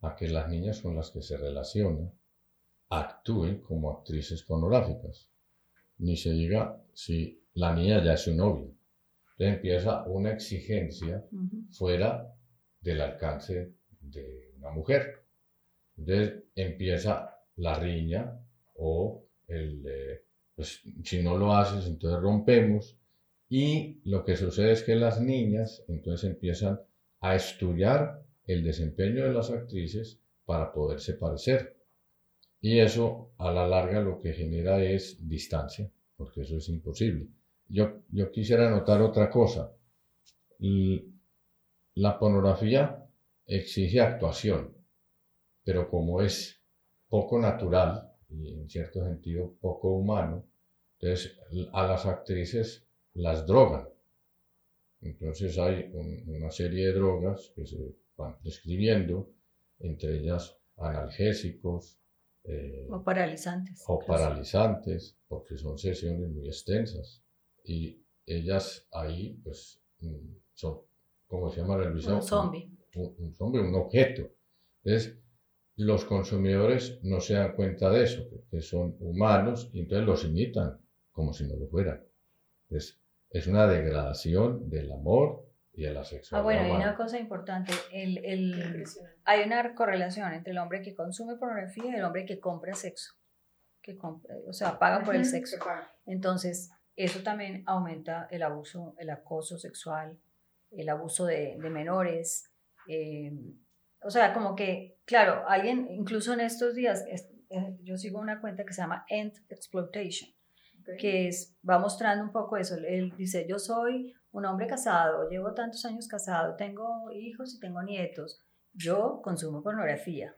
a que las niñas con las que se relaciona actúen como actrices pornográficas. Ni se diga si la niña ya es su novia. Entonces empieza una exigencia fuera del alcance de una mujer. Entonces empieza la riña o el, eh, pues si no lo haces, entonces rompemos. Y lo que sucede es que las niñas entonces empiezan a estudiar el desempeño de las actrices para poderse parecer. Y eso a la larga lo que genera es distancia, porque eso es imposible. Yo, yo quisiera notar otra cosa. La pornografía exige actuación, pero como es poco natural, y en cierto sentido poco humano. Entonces a las actrices las drogan. Entonces hay una serie de drogas que se van describiendo, entre ellas analgésicos. Eh, o paralizantes. O paralizantes, porque son sesiones muy extensas. Y ellas ahí, pues, mm, son, ¿cómo se llama? Un zombie. Un, un zombie, un objeto. Entonces, los consumidores no se dan cuenta de eso, que son humanos y entonces los imitan como si no lo fueran. Entonces, es una degradación del amor y de la sexualidad. Ah, bueno, hay una cosa importante. El, el, hay una correlación entre el hombre que consume pornografía y el hombre que compra sexo. Que o sea, paga por el sexo. Entonces, eso también aumenta el abuso, el acoso sexual, el abuso de, de menores. Eh, o sea, como que, claro, alguien, incluso en estos días, eh, yo sigo una cuenta que se llama End Exploitation, que es, va mostrando un poco eso. Él dice, yo soy un hombre casado, llevo tantos años casado, tengo hijos y tengo nietos, yo consumo pornografía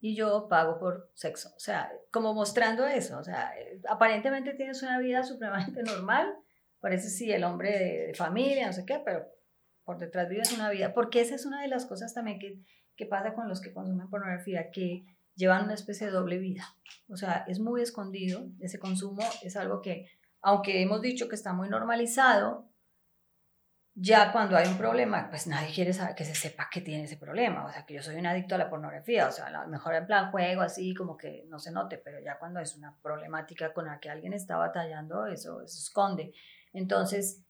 y yo pago por sexo. O sea, como mostrando eso, o sea, aparentemente tienes una vida supremamente normal, parece sí el hombre de, familia, no sé qué, pero por detrás vives una vida, porque esa es una de las cosas también que, que pasa con los que consumen pornografía, que llevan una especie de doble vida. O sea, es muy escondido, ese consumo es algo que, aunque hemos dicho que está muy normalizado, ya cuando hay un problema, pues nadie quiere saber que se sepa que tiene ese problema. O sea, que yo soy un adicto a la pornografía. O sea, a lo mejor en plan juego, así como que no se note, pero ya cuando es una problemática con la que alguien está batallando, eso, se esconde. Entonces,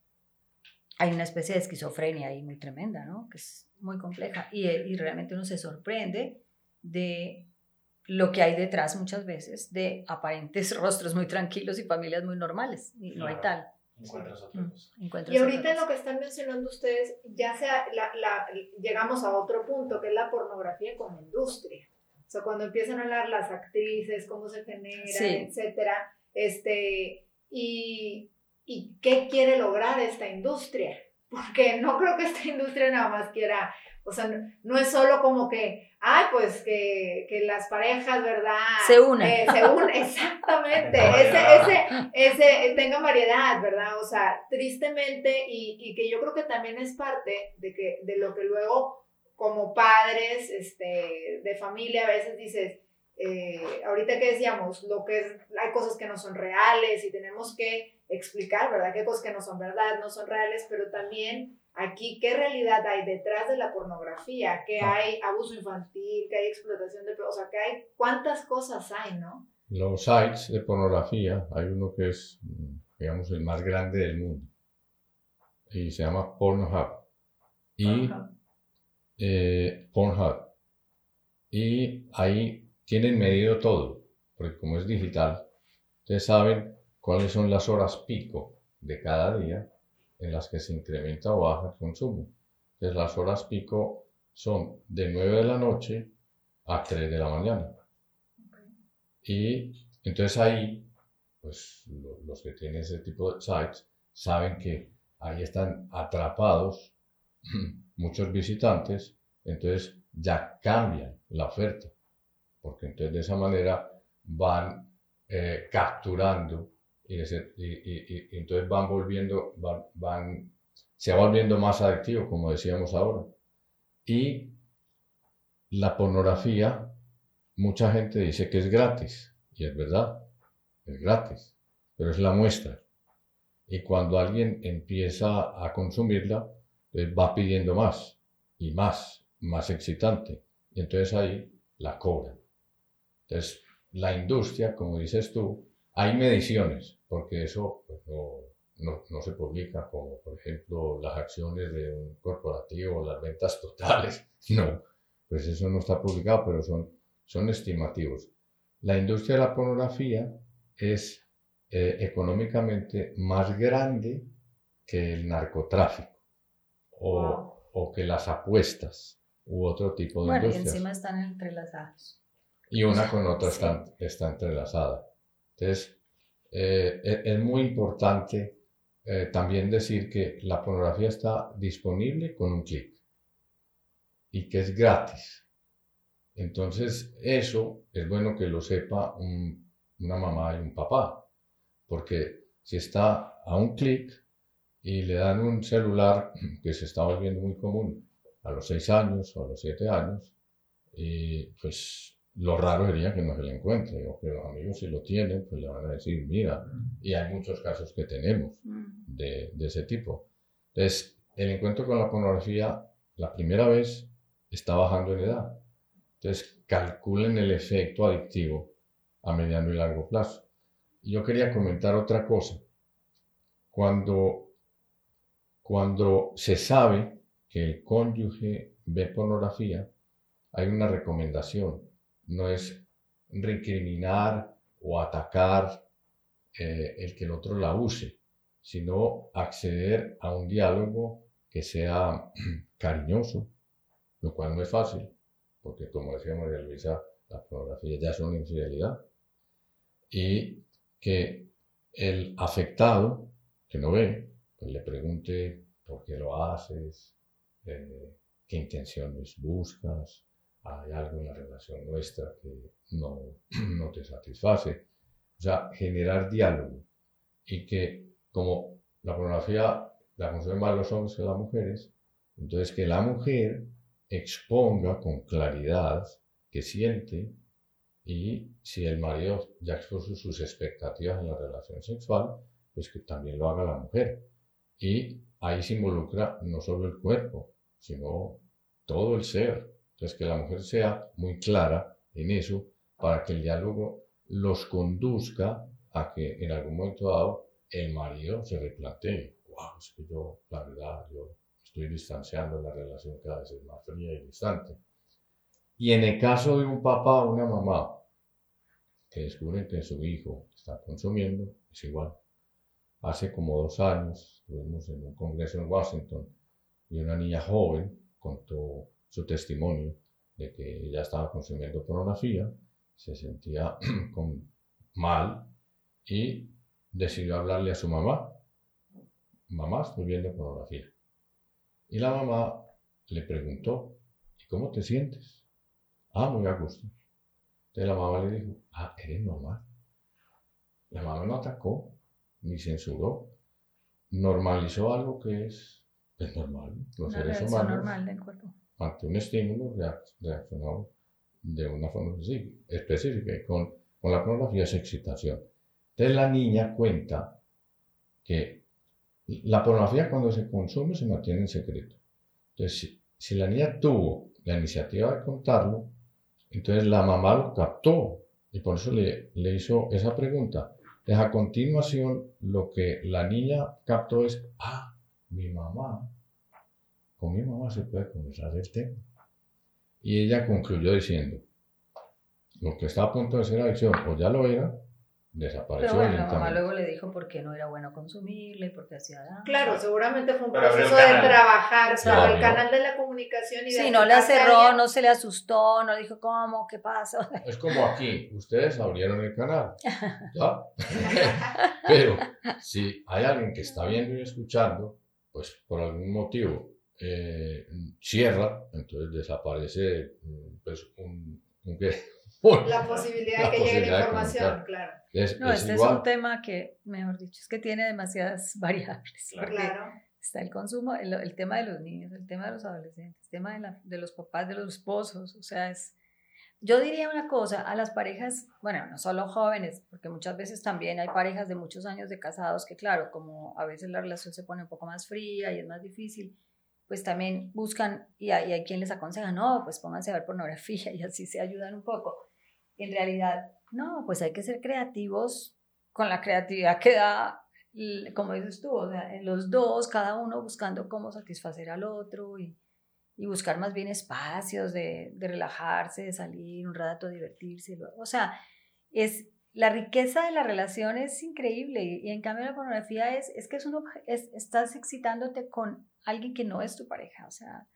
hay una especie de esquizofrenia ahí muy tremenda, ¿no? Que es muy compleja. Y, y realmente uno se sorprende de lo que hay detrás muchas veces de aparentes rostros muy tranquilos y familias muy normales. Y no hay tal. Encuentras otra mm, cosa. y ahorita en lo que están mencionando ustedes, ya sea, la, la, llegamos a otro punto, que es la pornografía como industria. O sea, cuando empiezan a hablar las actrices, cómo se genera, etcétera, este, y, y qué quiere lograr esta industria. Porque no creo que esta industria nada más quiera o sea, no, es solo como que, ay, pues que, que las parejas, ¿verdad? Se unen. Eh, se unen, exactamente. ese, ese, ese, tengan variedad, ¿verdad? O sea, tristemente, y, y, que yo creo que también es parte de, que, de lo que luego, como padres este, de familia, a veces dices, eh, ahorita que decíamos, lo que es, hay cosas que no son reales y tenemos que explicar, ¿verdad? Qué cosas que no son verdad, no son reales, pero también Aquí, ¿qué realidad hay detrás de la pornografía? ¿Qué ah. hay abuso infantil? ¿Qué hay explotación de... O sea, ¿qué hay? ¿Cuántas cosas hay, no? Los sites de pornografía, hay uno que es, digamos, el más grande del mundo. Y se llama Pornhub. Y eh, Pornhub. Y ahí tienen medido todo, porque como es digital, ustedes saben cuáles son las horas pico de cada día en las que se incrementa o baja el consumo. Entonces las horas pico son de 9 de la noche a 3 de la mañana. Y entonces ahí, pues los que tienen ese tipo de sites saben que ahí están atrapados muchos visitantes, entonces ya cambian la oferta, porque entonces de esa manera van eh, capturando y, entonces van volviendo, van, se va volviendo más adictivo, como decíamos ahora. Y la pornografía, mucha gente dice que es gratis, y es verdad, es gratis, pero es la muestra. Y cuando alguien empieza a consumirla, pues va pidiendo más y más, más excitante. Y entonces ahí la cobran. Entonces, la industria, como dices tú, hay mediciones, porque eso pues, no, no, se publica, como por ejemplo las acciones de un corporativo, las ventas totales. No, pues eso no está publicado, pero son, son estimativos. La industria de la pornografía es eh, económicamente más grande que el narcotráfico o, o, que las apuestas u otro tipo de bueno, industrias. y encima están entrelazadas. Y una con otra está, está entrelazada. Entonces, eh, es muy importante eh, también decir que la pornografía está disponible con un clic y que es gratis. Entonces, eso es bueno que lo sepa una mamá y un papá, porque si está a un clic y le dan un celular que se está volviendo muy común a los 6 años o a los 7 años, y pues lo raro sería que no se le encuentre, o que los amigos si lo tienen, pues le van a decir, mira, y hay muchos casos que tenemos mm. de, de ese tipo. Entonces, el encuentro con la pornografía, la primera vez, está bajando en edad. Entonces, calculen el efecto adictivo a mediano y largo plazo. Y yo quería comentar otra cosa. Cuando cuando se sabe que el cónyuge ve pornografía, hay una recomendación, no es recriminar o atacar eh, el que el otro la use, sino acceder a un diálogo que sea cariñoso, lo cual no es fácil, porque como decía María Luisa, la pornografía ya es infidelidad, y que el afectado que no ve, pues le pregunte por qué lo haces, eh, qué intenciones buscas, hay algo en la relación nuestra que no, no te satisface. O sea, generar diálogo y que como la pornografía la consumen más los hombres que las mujeres, entonces que la mujer exponga con claridad que siente y si el marido ya expuso sus expectativas en la relación sexual, pues que también lo haga la mujer. Y ahí se involucra no solo el cuerpo, sino todo el ser. Entonces que la mujer sea muy clara en eso para que el diálogo los conduzca a que en algún momento dado el marido se replantee, wow, es que yo, la verdad, yo estoy distanciando la relación cada vez más fría y distante. Y en el caso de un papá o una mamá que descubren que su hijo está consumiendo, es igual. Hace como dos años estuvimos en un congreso en Washington y una niña joven contó su testimonio de que ella estaba consumiendo pornografía, se sentía con, mal y decidió hablarle a su mamá. Mamá, estoy viendo pornografía. Y la mamá le preguntó, ¿y cómo te sientes? Ah, muy a gusto. Entonces la mamá le dijo, ah, eres normal. La mamá no atacó, ni censuró, normalizó algo que es, normal. Los seres humanos, normal del cuerpo. Ante un estímulo, reaccionó de una forma específica. Y con, con la pornografía es excitación. Entonces la niña cuenta que la pornografía cuando se consume se mantiene en secreto. Entonces, si, si la niña tuvo la iniciativa de contarlo, entonces la mamá lo captó y por eso le, le hizo esa pregunta. Entonces a continuación lo que la niña captó es, ah, mi mamá, con mi mamá se puede conversar el tema. Y ella concluyó diciendo, lo que está a punto de ser adicción, o ya lo era, desapareció. Pero bueno, la mamá luego le dijo por qué no era bueno consumirle, porque hacía daño. Claro, seguramente fue un proceso de trabajar para el canal de la comunicación y de Sí, no le cerró, no se le asustó, no dijo cómo, qué pasó. Es como aquí, ustedes abrieron el canal, ¿ya? Pero si hay alguien que está viendo y escuchando, pues por algún motivo eh, cierra, entonces desaparece pues, un, un, la posibilidad de que llegue la información, claro. no, este es un tema que, mejor dicho, es que tiene demasiadas variables. Claro. Está el consumo, el, tema de los niños, el tema de los adolescentes, el tema de, la, de los papás, de los esposos, o sea, es... Yo diría una cosa, a las parejas, bueno, no solo jóvenes, porque muchas veces también hay parejas de muchos años de casados que, claro, como a veces la relación se pone un poco más fría y es más difícil, pues también buscan, y hay, y quien les aconseja, no, pues pónganse a ver pornografía y así se ayudan un poco en realidad, no, pues hay que ser creativos con la creatividad que da, como dices tú, o sea, en los dos, cada uno buscando cómo satisfacer al otro y, y buscar más bien espacios de, de, relajarse, de salir un rato, divertirse. O sea, es, la riqueza de la relación es increíble y, en cambio la pornografía es, es que es uno, es, estás excitándote con alguien que no es tu pareja, o sea,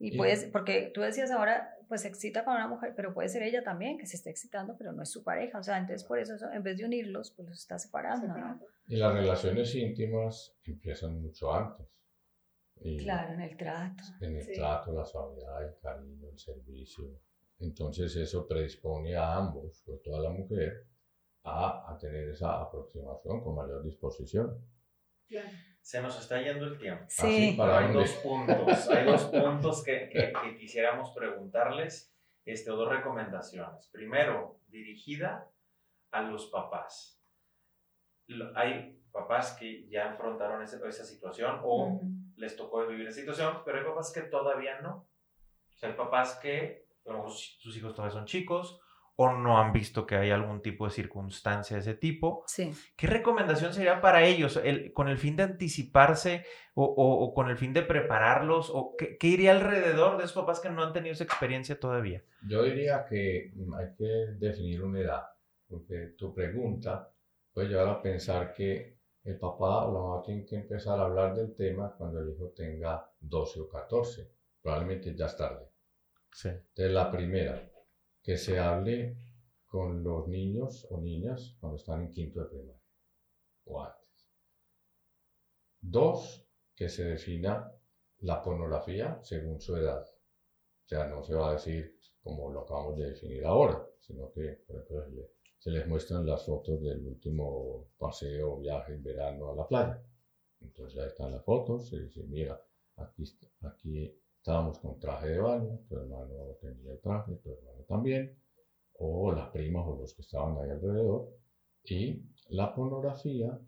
y puedes, porque tú decías ahora, pues se excita con una mujer, pero puede ser ella también que se está excitando, pero no es su pareja. O sea, entonces por eso, en vez de unirlos, pues los está separando. ¿no? Y las relaciones íntimas empiezan mucho antes. claro, en el trato. En el trato, la suavidad, el cariño, el servicio. Entonces eso predispone a ambos, sobre todo a la mujer, a, a tener esa aproximación con mayor disposición. Claro. Se nos está yendo el tiempo. Sí. para hay dos puntos, hay dos puntos que, que, quisiéramos preguntarles, este, o dos recomendaciones. Primero, dirigida a los papás. Hay papás que ya afrontaron esa, esa situación o les tocó vivir esa situación, pero hay papás que todavía no. O sea, hay papás que, a lo mejor sus hijos todavía son chicos, o no han visto que hay algún tipo de circunstancia de ese tipo. Sí. ¿Qué recomendación sería para ellos el, con el fin de anticiparse o, o, con el fin de prepararlos? ¿O qué, qué, iría alrededor de esos papás que no han tenido esa experiencia todavía? Yo diría que hay que definir una edad, porque tu pregunta puede llevar a pensar que el papá o la mamá tienen que empezar a hablar del tema cuando el hijo tenga 12 o 14. Probablemente ya es tarde. Sí. Entonces, la primera, que se hable con los niños o niñas cuando están en quinto de primaria o antes. Dos, que se defina la pornografía según su edad. O sea, no se va a decir como lo acabamos de definir ahora, sino que, por ejemplo, se les muestran las fotos del último paseo, viaje en verano a la playa. Entonces ahí están las fotos, se dice, mira, aquí, aquí estábamos con traje de baño, tu hermano tenía el traje, tu hermano también, o las primas o los que estaban ahí alrededor, y la pornografía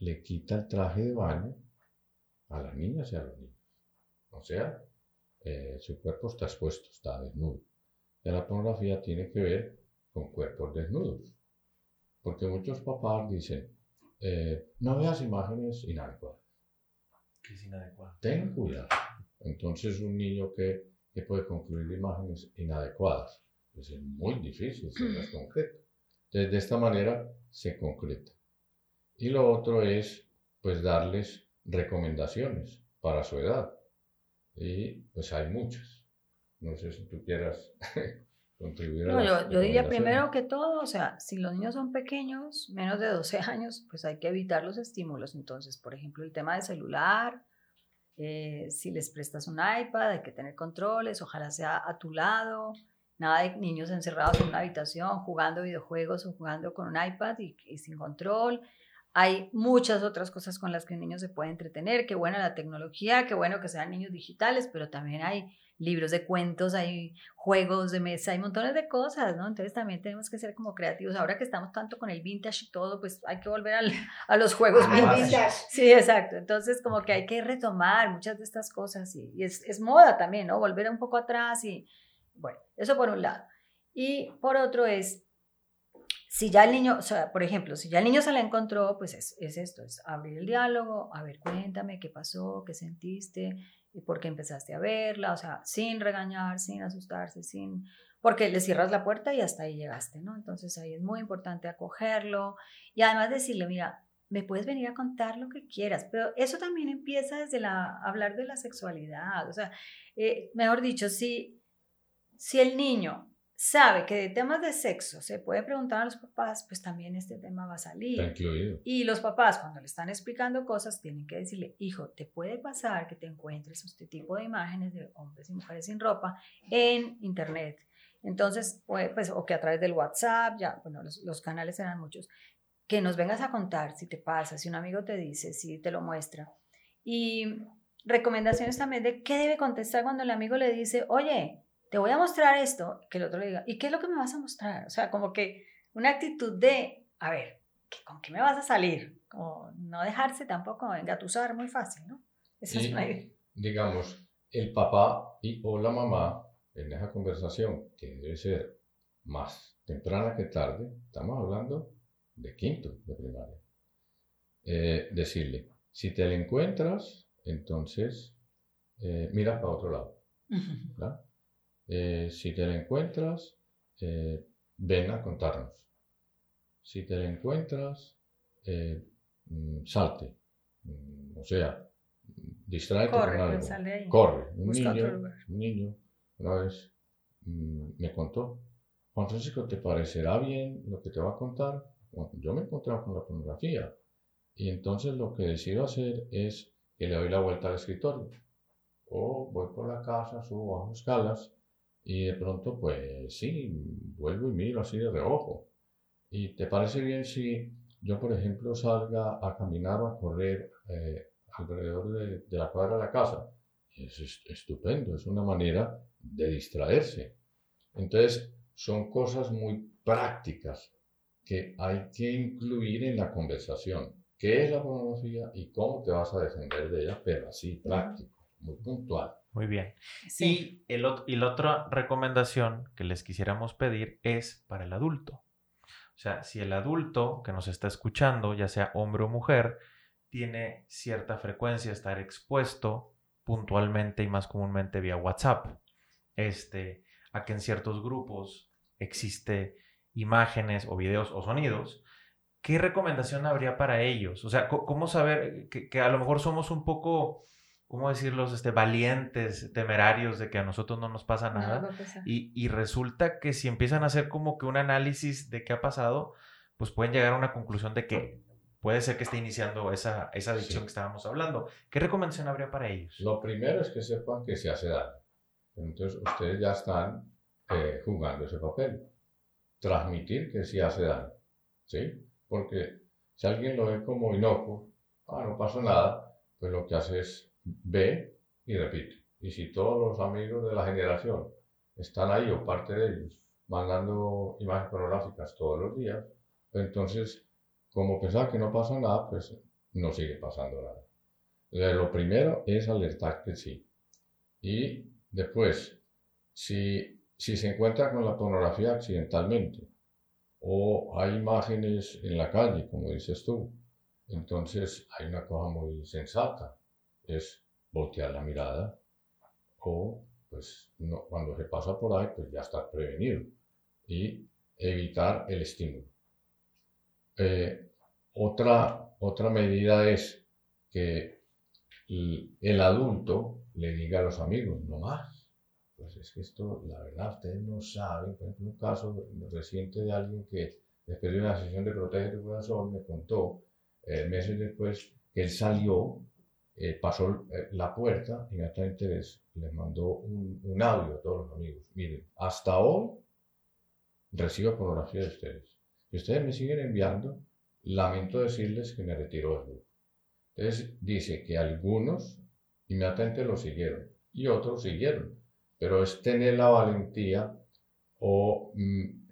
le quita el traje de baño a las niñas y a los niños. O sea, eh, su cuerpo está expuesto, está desnudo. Y la pornografía tiene que ver con cuerpos desnudos. Porque muchos papás dicen, eh, no veas imágenes inadecuadas. ¿Qué es inadecuado? Ten cuidado. Entonces un niño que, que puede concluir imágenes inadecuadas, pues es muy difícil si no es concreto. Entonces de esta manera se concreta. Y lo otro es pues darles recomendaciones para su edad. Y pues hay muchas. No sé si tú quieras contribuir a no, yo, yo diría primero que todo, o sea, si los niños son pequeños, menos de 12 años, pues hay que evitar los estímulos. Entonces, por ejemplo, el tema de celular, eh, si les prestas un iPad, hay que tener controles, ojalá sea a tu lado, nada de niños encerrados en una habitación jugando videojuegos o jugando con un iPad y, y sin control. Hay muchas otras cosas con las que un niño se puede entretener, qué buena la tecnología, qué bueno que sean niños digitales, pero también hay libros de cuentos, hay juegos de mesa, hay montones de cosas, ¿no? Entonces también tenemos que ser como creativos. Ahora que estamos tanto con el vintage y todo, pues hay que volver al, a los juegos ah, vintage. Sí, exacto. Entonces como que hay que retomar muchas de estas cosas y, y es, es, moda también, ¿no? Volver un poco atrás y, bueno, eso por un lado. Y por otro es, si ya el niño, o sea, por ejemplo, si ya el niño se la encontró, pues es, es esto, es abrir el diálogo, a ver, cuéntame qué pasó, qué sentiste, y por qué empezaste a verla, o sea, sin regañar, sin asustarse, sin porque le cierras la puerta y hasta ahí llegaste, ¿no? Entonces ahí es muy importante acogerlo y además decirle, mira, me puedes venir a contar lo que quieras, pero eso también empieza desde la hablar de la sexualidad, o sea, eh, mejor dicho, si si el niño sabe que de temas de sexo se puede preguntar a los papás, pues también este tema va a salir. Y los papás, cuando le están explicando cosas, tienen que decirle, hijo, te puede pasar que te encuentres este tipo de imágenes de hombres y mujeres sin ropa en Internet. Entonces, pues, o que a través del WhatsApp, ya, bueno, los, los canales eran muchos, que nos vengas a contar si te pasa, si un amigo te dice, si te lo muestra. Y recomendaciones también de qué debe contestar cuando el amigo le dice, oye, te voy a mostrar esto, que el otro le diga, ¿y qué es lo que me vas a mostrar? O sea, como que una actitud de, a ver, ¿con qué me vas a salir? Como no dejarse tampoco engatusar muy fácil, ¿no? Esa es una idea. Digamos, el papá y o la mamá en esa conversación, que debe ser más temprana que tarde, estamos hablando de quinto de primaria, eh, decirle, si te la encuentras, entonces eh, mira para otro lado. ¿verdad? Eh, si te la encuentras, eh, ven a contarnos. Si te la encuentras, eh, mm, salte. Mm, o sea, distráete con algo. Corre. Un niño, un niño una vez mm, me contó, Juan Francisco, ¿te parecerá bien lo que te va a contar? yo me encontré con la pornografía. Y entonces lo que decido hacer es que le doy la vuelta al escritorio. O voy por la casa, subo bajo escalas y de pronto, pues sí, vuelvo y miro así de reojo. ¿Y te parece bien si yo, por ejemplo, salga a caminar o a correr eh, alrededor de, de, la cuadra de la casa? Es estupendo, es una manera de distraerse. Entonces, son cosas muy prácticas que hay que incluir en la conversación. ¿Qué es la pornografía y cómo te vas a defender de ella? Pero así, práctico, muy puntual. Muy bien. Y, el, y la otra recomendación que les quisiéramos pedir es para el adulto. O sea, si el adulto que nos está escuchando, ya sea hombre o mujer, tiene cierta frecuencia estar expuesto puntualmente y más comúnmente vía WhatsApp, este, a que en ciertos grupos existe imágenes o videos o sonidos, ¿qué recomendación habría para ellos? O sea, ¿cómo saber que, que a lo mejor somos un poco ¿cómo decirlos? Este, valientes, temerarios de que a nosotros no nos pasa nada. y, y, resulta que si empiezan a hacer como que un análisis de qué ha pasado, pues pueden llegar a una conclusión de que puede ser que esté iniciando esa, esa adicción que estábamos hablando. ¿Qué recomendación habría para ellos? Lo primero es que sepan que se hace daño. Entonces ustedes ya están eh, jugando ese papel. Transmitir que sí hace daño. ¿Sí? Porque si alguien lo ve como inocuo, ah, no pasó nada, pues lo que hace es ve y repite. Y si todos los amigos de la generación están ahí o parte de ellos mandando imágenes pornográficas todos los días, entonces, como pensaba que no pasa nada, pues no sigue pasando nada. lo primero es alertar que sí. Y después, si, si se encuentra con la pornografía accidentalmente, o hay imágenes en la calle, como dices tú, entonces hay una cosa muy sensata es voltear la mirada o pues cuando se pasa por ahí pues ya está prevenido y evitar el estímulo. Eh, otra, otra medida es que el, adulto le diga a los amigos, no más. Pues es que esto, la verdad, ustedes no saben. Por ejemplo, un caso reciente de alguien que después de una sesión de Protege tu Corazón me contó eh, meses después que él salió eh, pasó eh, la puerta, inmediatamente les, les mandó un, audio a todos los amigos. Miren, hasta hoy recibo pornografía de ustedes. Y ustedes me siguen enviando, lamento decirles que me retiro del grupo. Entonces dice que algunos inmediatamente lo siguieron y otros siguieron. Pero es tener la valentía o, mm,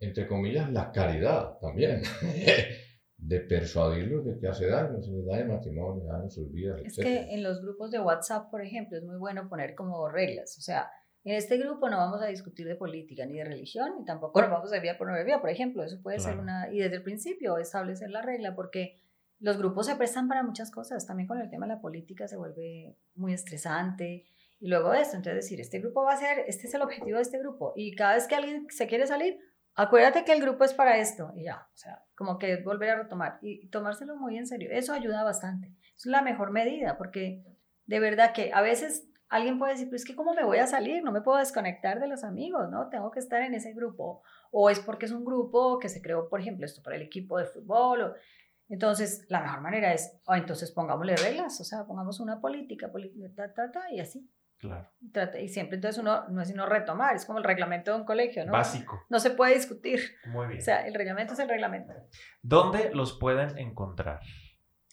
entre comillas, la caridad también. de persuadirlos de que hace daño, se les da el matrimonio, daño sus vidas, Es que en los grupos de WhatsApp, por ejemplo, es muy bueno poner como reglas, o sea, en este grupo no vamos a discutir de política ni de religión, ni tampoco nos vamos a enviar pornografía, por ejemplo, eso puede ser una, y desde el principio establecer la regla, porque los grupos se prestan para muchas cosas, también con el tema de la política se vuelve muy estresante, y luego esto, entonces decir, este grupo va a ser, este es el objetivo de este grupo, y cada vez que alguien se quiere salir, acuérdate que el grupo es para esto, y ya, o sea, como que volver a retomar y tomárselo muy en serio. Eso ayuda bastante. Es la mejor medida porque de verdad que a veces alguien puede decir, pues es que cómo me voy a salir, no me puedo desconectar de los amigos, ¿no? Tengo que estar en ese grupo. O es porque es un grupo que se creó, por ejemplo, esto para el equipo de fútbol. Entonces, la mejor manera es, o entonces pongámosle reglas, o sea, pongamos una política, política, ta, ta, ta, y así. Claro. Y siempre entonces uno no es sino retomar, es como el reglamento de un colegio, ¿no? Básico. No se puede discutir. Muy bien. O sea, el reglamento es el reglamento. ¿Dónde los pueden encontrar?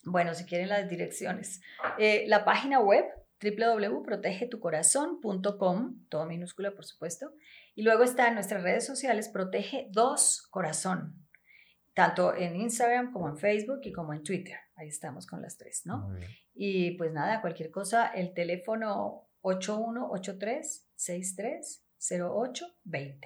Bueno, si quieren las direcciones. Eh, la página web www.protegetucorazón.com, todo minúscula por supuesto. Y luego está en nuestras redes sociales Protege 2 Corazón, tanto en Instagram como en Facebook y como en Twitter. Ahí estamos con las tres, ¿no? Y pues nada, cualquier cosa, el teléfono 8183-630820.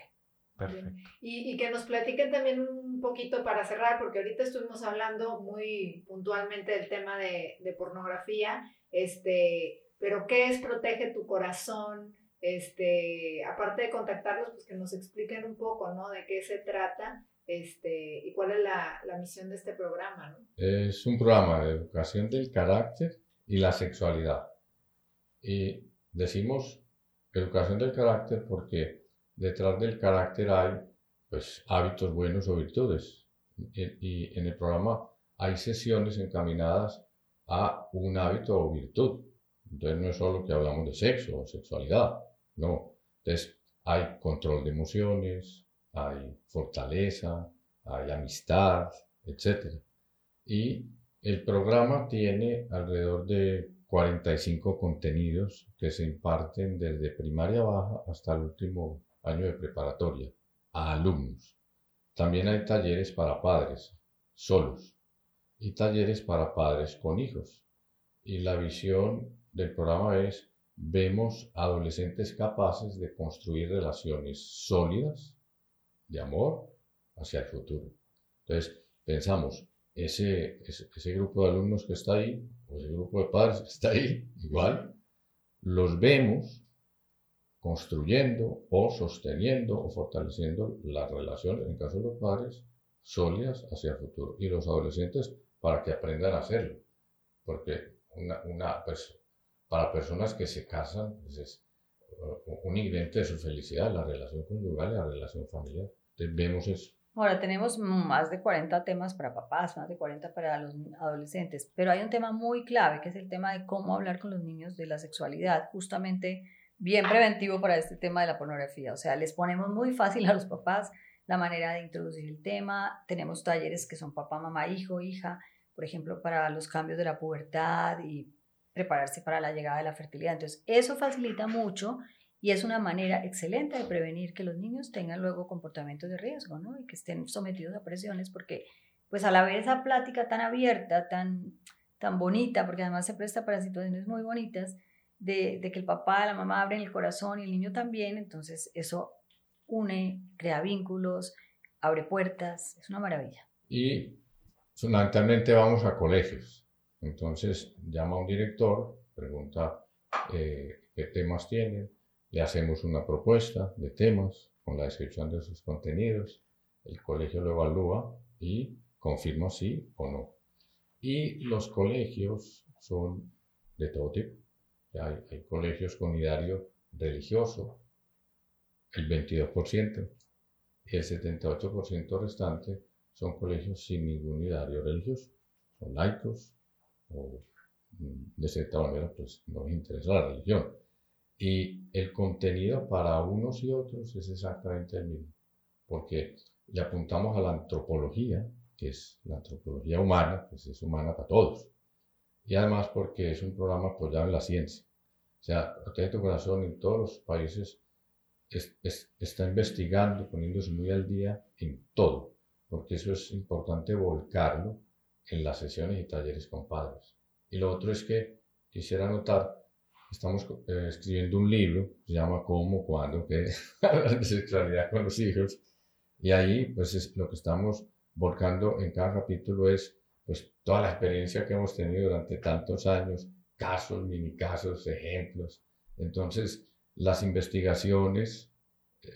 Perfecto. Y, y, que nos platiquen también un poquito para cerrar, porque ahorita estuvimos hablando muy puntualmente del tema de, de pornografía, este, pero ¿qué es Protege tu Corazón? Este, aparte de contactarlos, pues que nos expliquen un poco, ¿no? De qué se trata este, y cuál es la, la misión de este programa, ¿no? Es un programa de educación del carácter y la sexualidad. Y Decimos educación del carácter porque detrás del carácter hay pues, hábitos buenos o virtudes. Y, en el programa hay sesiones encaminadas a un hábito o virtud. Entonces no es solo que hablamos de sexo o sexualidad, no. Entonces hay control de emociones, hay fortaleza, hay amistad, etc. Y el programa tiene alrededor de 45 contenidos que se imparten desde primaria baja hasta el último año de preparatoria a alumnos. También hay talleres para padres solos y talleres para padres con hijos. Y la visión del programa es vemos adolescentes capaces de construir relaciones sólidas de amor hacia el futuro. Entonces, pensamos, ese, ese, grupo de alumnos que está ahí, o ese grupo de padres está ahí, igual, los vemos construyendo o sosteniendo o fortaleciendo las relaciones, en caso de los padres, sólidas hacia el futuro. Y los adolescentes para que aprendan a hacerlo. Porque una, una para personas que se casan, pues es un ingrediente de su felicidad, la relación conyugal y la relación familiar. Entonces vemos eso. Ahora tenemos más de 40 temas para papás, más de 40 para los adolescentes, pero hay un tema muy clave que es el tema de cómo hablar con los niños de la sexualidad, justamente bien preventivo para este tema de la pornografía. O sea, les ponemos muy fácil a los papás la manera de introducir el tema. Tenemos talleres que son papá, mamá, hijo, hija, por ejemplo, para los cambios de la pubertad y prepararse para la llegada de la fertilidad. Entonces, eso facilita mucho y es una manera excelente de prevenir que los niños tengan luego comportamientos de riesgo, ¿no? Y que estén sometidos a presiones, porque pues a la vez esa plática tan abierta, tan, tan bonita, porque además se presta para situaciones muy bonitas, de, de que el papá, la mamá abren el corazón y el niño también, entonces eso une, crea vínculos, abre puertas, es una maravilla. Y fundamentalmente vamos a colegios. Entonces llama a un director, pregunta eh, qué temas tienen, le hacemos una propuesta de temas con la descripción de sus contenidos, el colegio lo evalúa y confirma sí o no. Y los colegios son de todo tipo. Hay, colegios con ideario religioso, el 22%, y el 78% restante son colegios sin ningún ideario religioso, son laicos o mm, de cierta manera pues no les interesa la religión. Y el contenido para unos y otros es exactamente el mismo, porque le apuntamos a la antropología, que es la antropología humana, pues es humana para todos. Y además porque es un programa apoyado en la ciencia. O sea, Protege tu Corazón en todos los países está investigando, poniéndose muy al día en todo, porque eso es importante volcarlo en las sesiones y talleres con padres. Y lo otro es que quisiera anotar estamos eh, escribiendo un libro, se llama Cómo, Cuándo, que habla de sexualidad con los hijos, y ahí pues es, lo que estamos volcando en cada capítulo es pues toda la experiencia que hemos tenido durante tantos años, casos, mini casos, ejemplos. Entonces, las investigaciones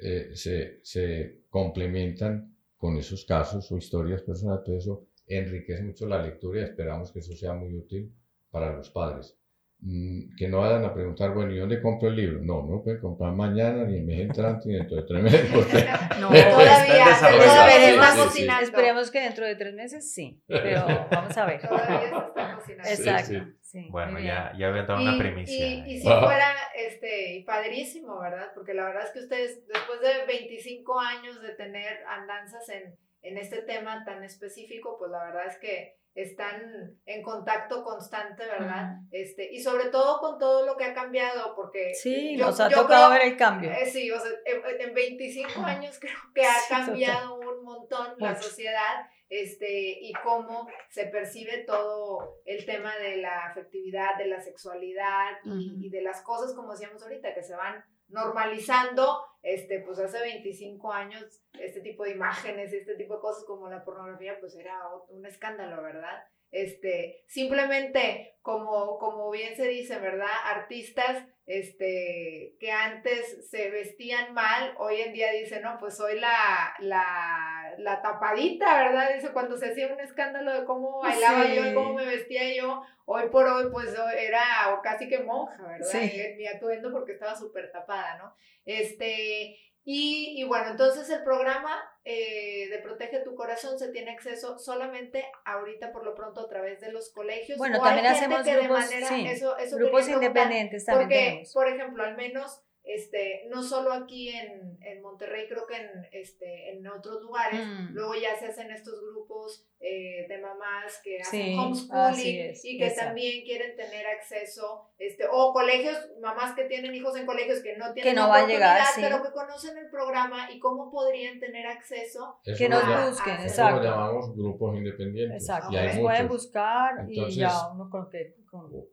eh, se, se, complementan con esos casos o historias personales, todo eso enriquece mucho la lectura y esperamos que eso sea muy útil para los padres. Mm, que no vayan a preguntar, bueno, ¿y dónde compro el libro? No, no pueden comprar mañana, ni en mes entrante, ni dentro de tres meses. Porque no, todavía, todavía Esperemos que dentro de tres meses sí, pero vamos a ver. Todavía se está. Exacto. Sí, bueno, ya, ya voy a una primicia. Y, y si fuera este, padrísimo, ¿verdad? Porque la verdad es que ustedes, después de 25 años de tener andanzas en, en este tema tan específico, pues la verdad es que están en contacto constante, ¿verdad? Este, y sobre todo con todo lo que ha cambiado, porque... Sí, nos ha tocado ver el cambio. Eh, sí, o sea, en, 25 años creo que ha cambiado un montón la sociedad este, y cómo se percibe todo el tema de la afectividad, de la sexualidad y, y de las cosas, como decíamos ahorita, que se van normalizando, este, pues hace 25 años, este tipo de imágenes, este tipo de cosas como la pornografía, pues era un escándalo, ¿verdad? Este, simplemente, como, como bien se dice, ¿verdad? Artistas este, que antes se vestían mal, hoy en día dicen, no, pues soy la, la, la tapadita, ¿verdad? Dice, cuando se hacía un escándalo de cómo bailaba yo y cómo me vestía yo, hoy por hoy, pues era casi que monja, ¿verdad? Sí. mi atuendo porque estaba súper tapada, ¿no? Este, y, y, bueno, entonces el programa eh, de Protege tu Corazón se tiene acceso solamente ahorita por lo pronto a través de los colegios. Bueno, también hacemos grupos, sí, eso, eso grupos independientes también. Porque, por ejemplo, al menos este, no solo aquí en, en, Monterrey, creo que en, este, en otros lugares, mm. luego ya se hacen estos grupos eh, de mamás que hacen homeschooling y que también quieren tener acceso, este, o colegios, mamás que tienen hijos en colegios que no tienen que no va a llegar, pero que conocen el programa y cómo podrían tener acceso. que nos busquen, exacto. lo llamamos grupos independientes. Exacto, y pueden buscar y ya uno con que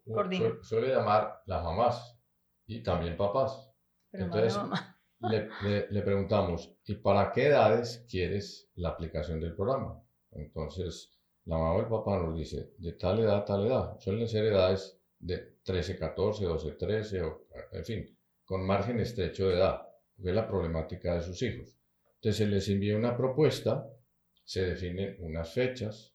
coordina. Suele llamar las mamás y también papás. Entonces, le, le, preguntamos, ¿y para qué edades quieres la aplicación del programa? Entonces, la mamá o el papá nos dice, de tal edad a tal edad. Suelen ser edades de 13, 14, 12, 13, o, en fin, con margen estrecho de edad, porque es la problemática de sus hijos. Entonces, se les envía una propuesta, se definen unas fechas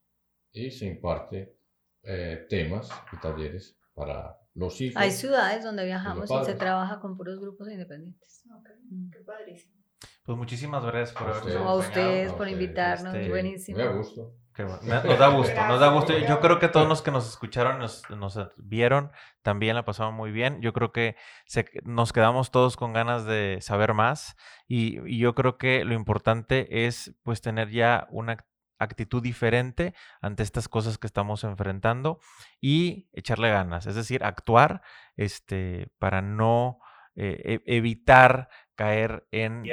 y se imparte eh, temas y talleres para los hijos. Hay ciudades donde viajamos y se trabaja con puros grupos independientes. Mm. Qué padrísimo. Pues muchísimas gracias por habernos A ustedes por invitarnos, este, buenísimo. Me gusto. Nos da gusto, nos da gusto. Yo creo que todos los que nos escucharon, nos, nos vieron, también la pasaron muy bien. Yo creo que se, nos quedamos todos con ganas de saber más y, y, yo creo que lo importante es pues tener ya una actitud diferente ante estas cosas que estamos enfrentando y echarle ganas, es decir, actuar este, para no eh, e, evitar caer en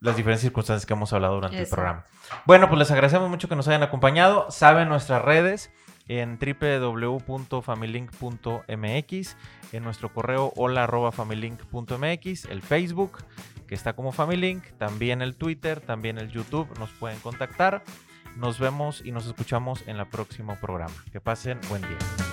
las diferentes circunstancias que hemos hablado durante el programa. Bueno, pues les agradecemos mucho que nos hayan acompañado. Saben nuestras redes en www.familink.mx, en nuestro correo hola.familink.mx, el Facebook, que está como Familink, también el Twitter, también el YouTube, nos pueden contactar. Nos vemos y nos escuchamos en el próximo programa. Que pasen buen día.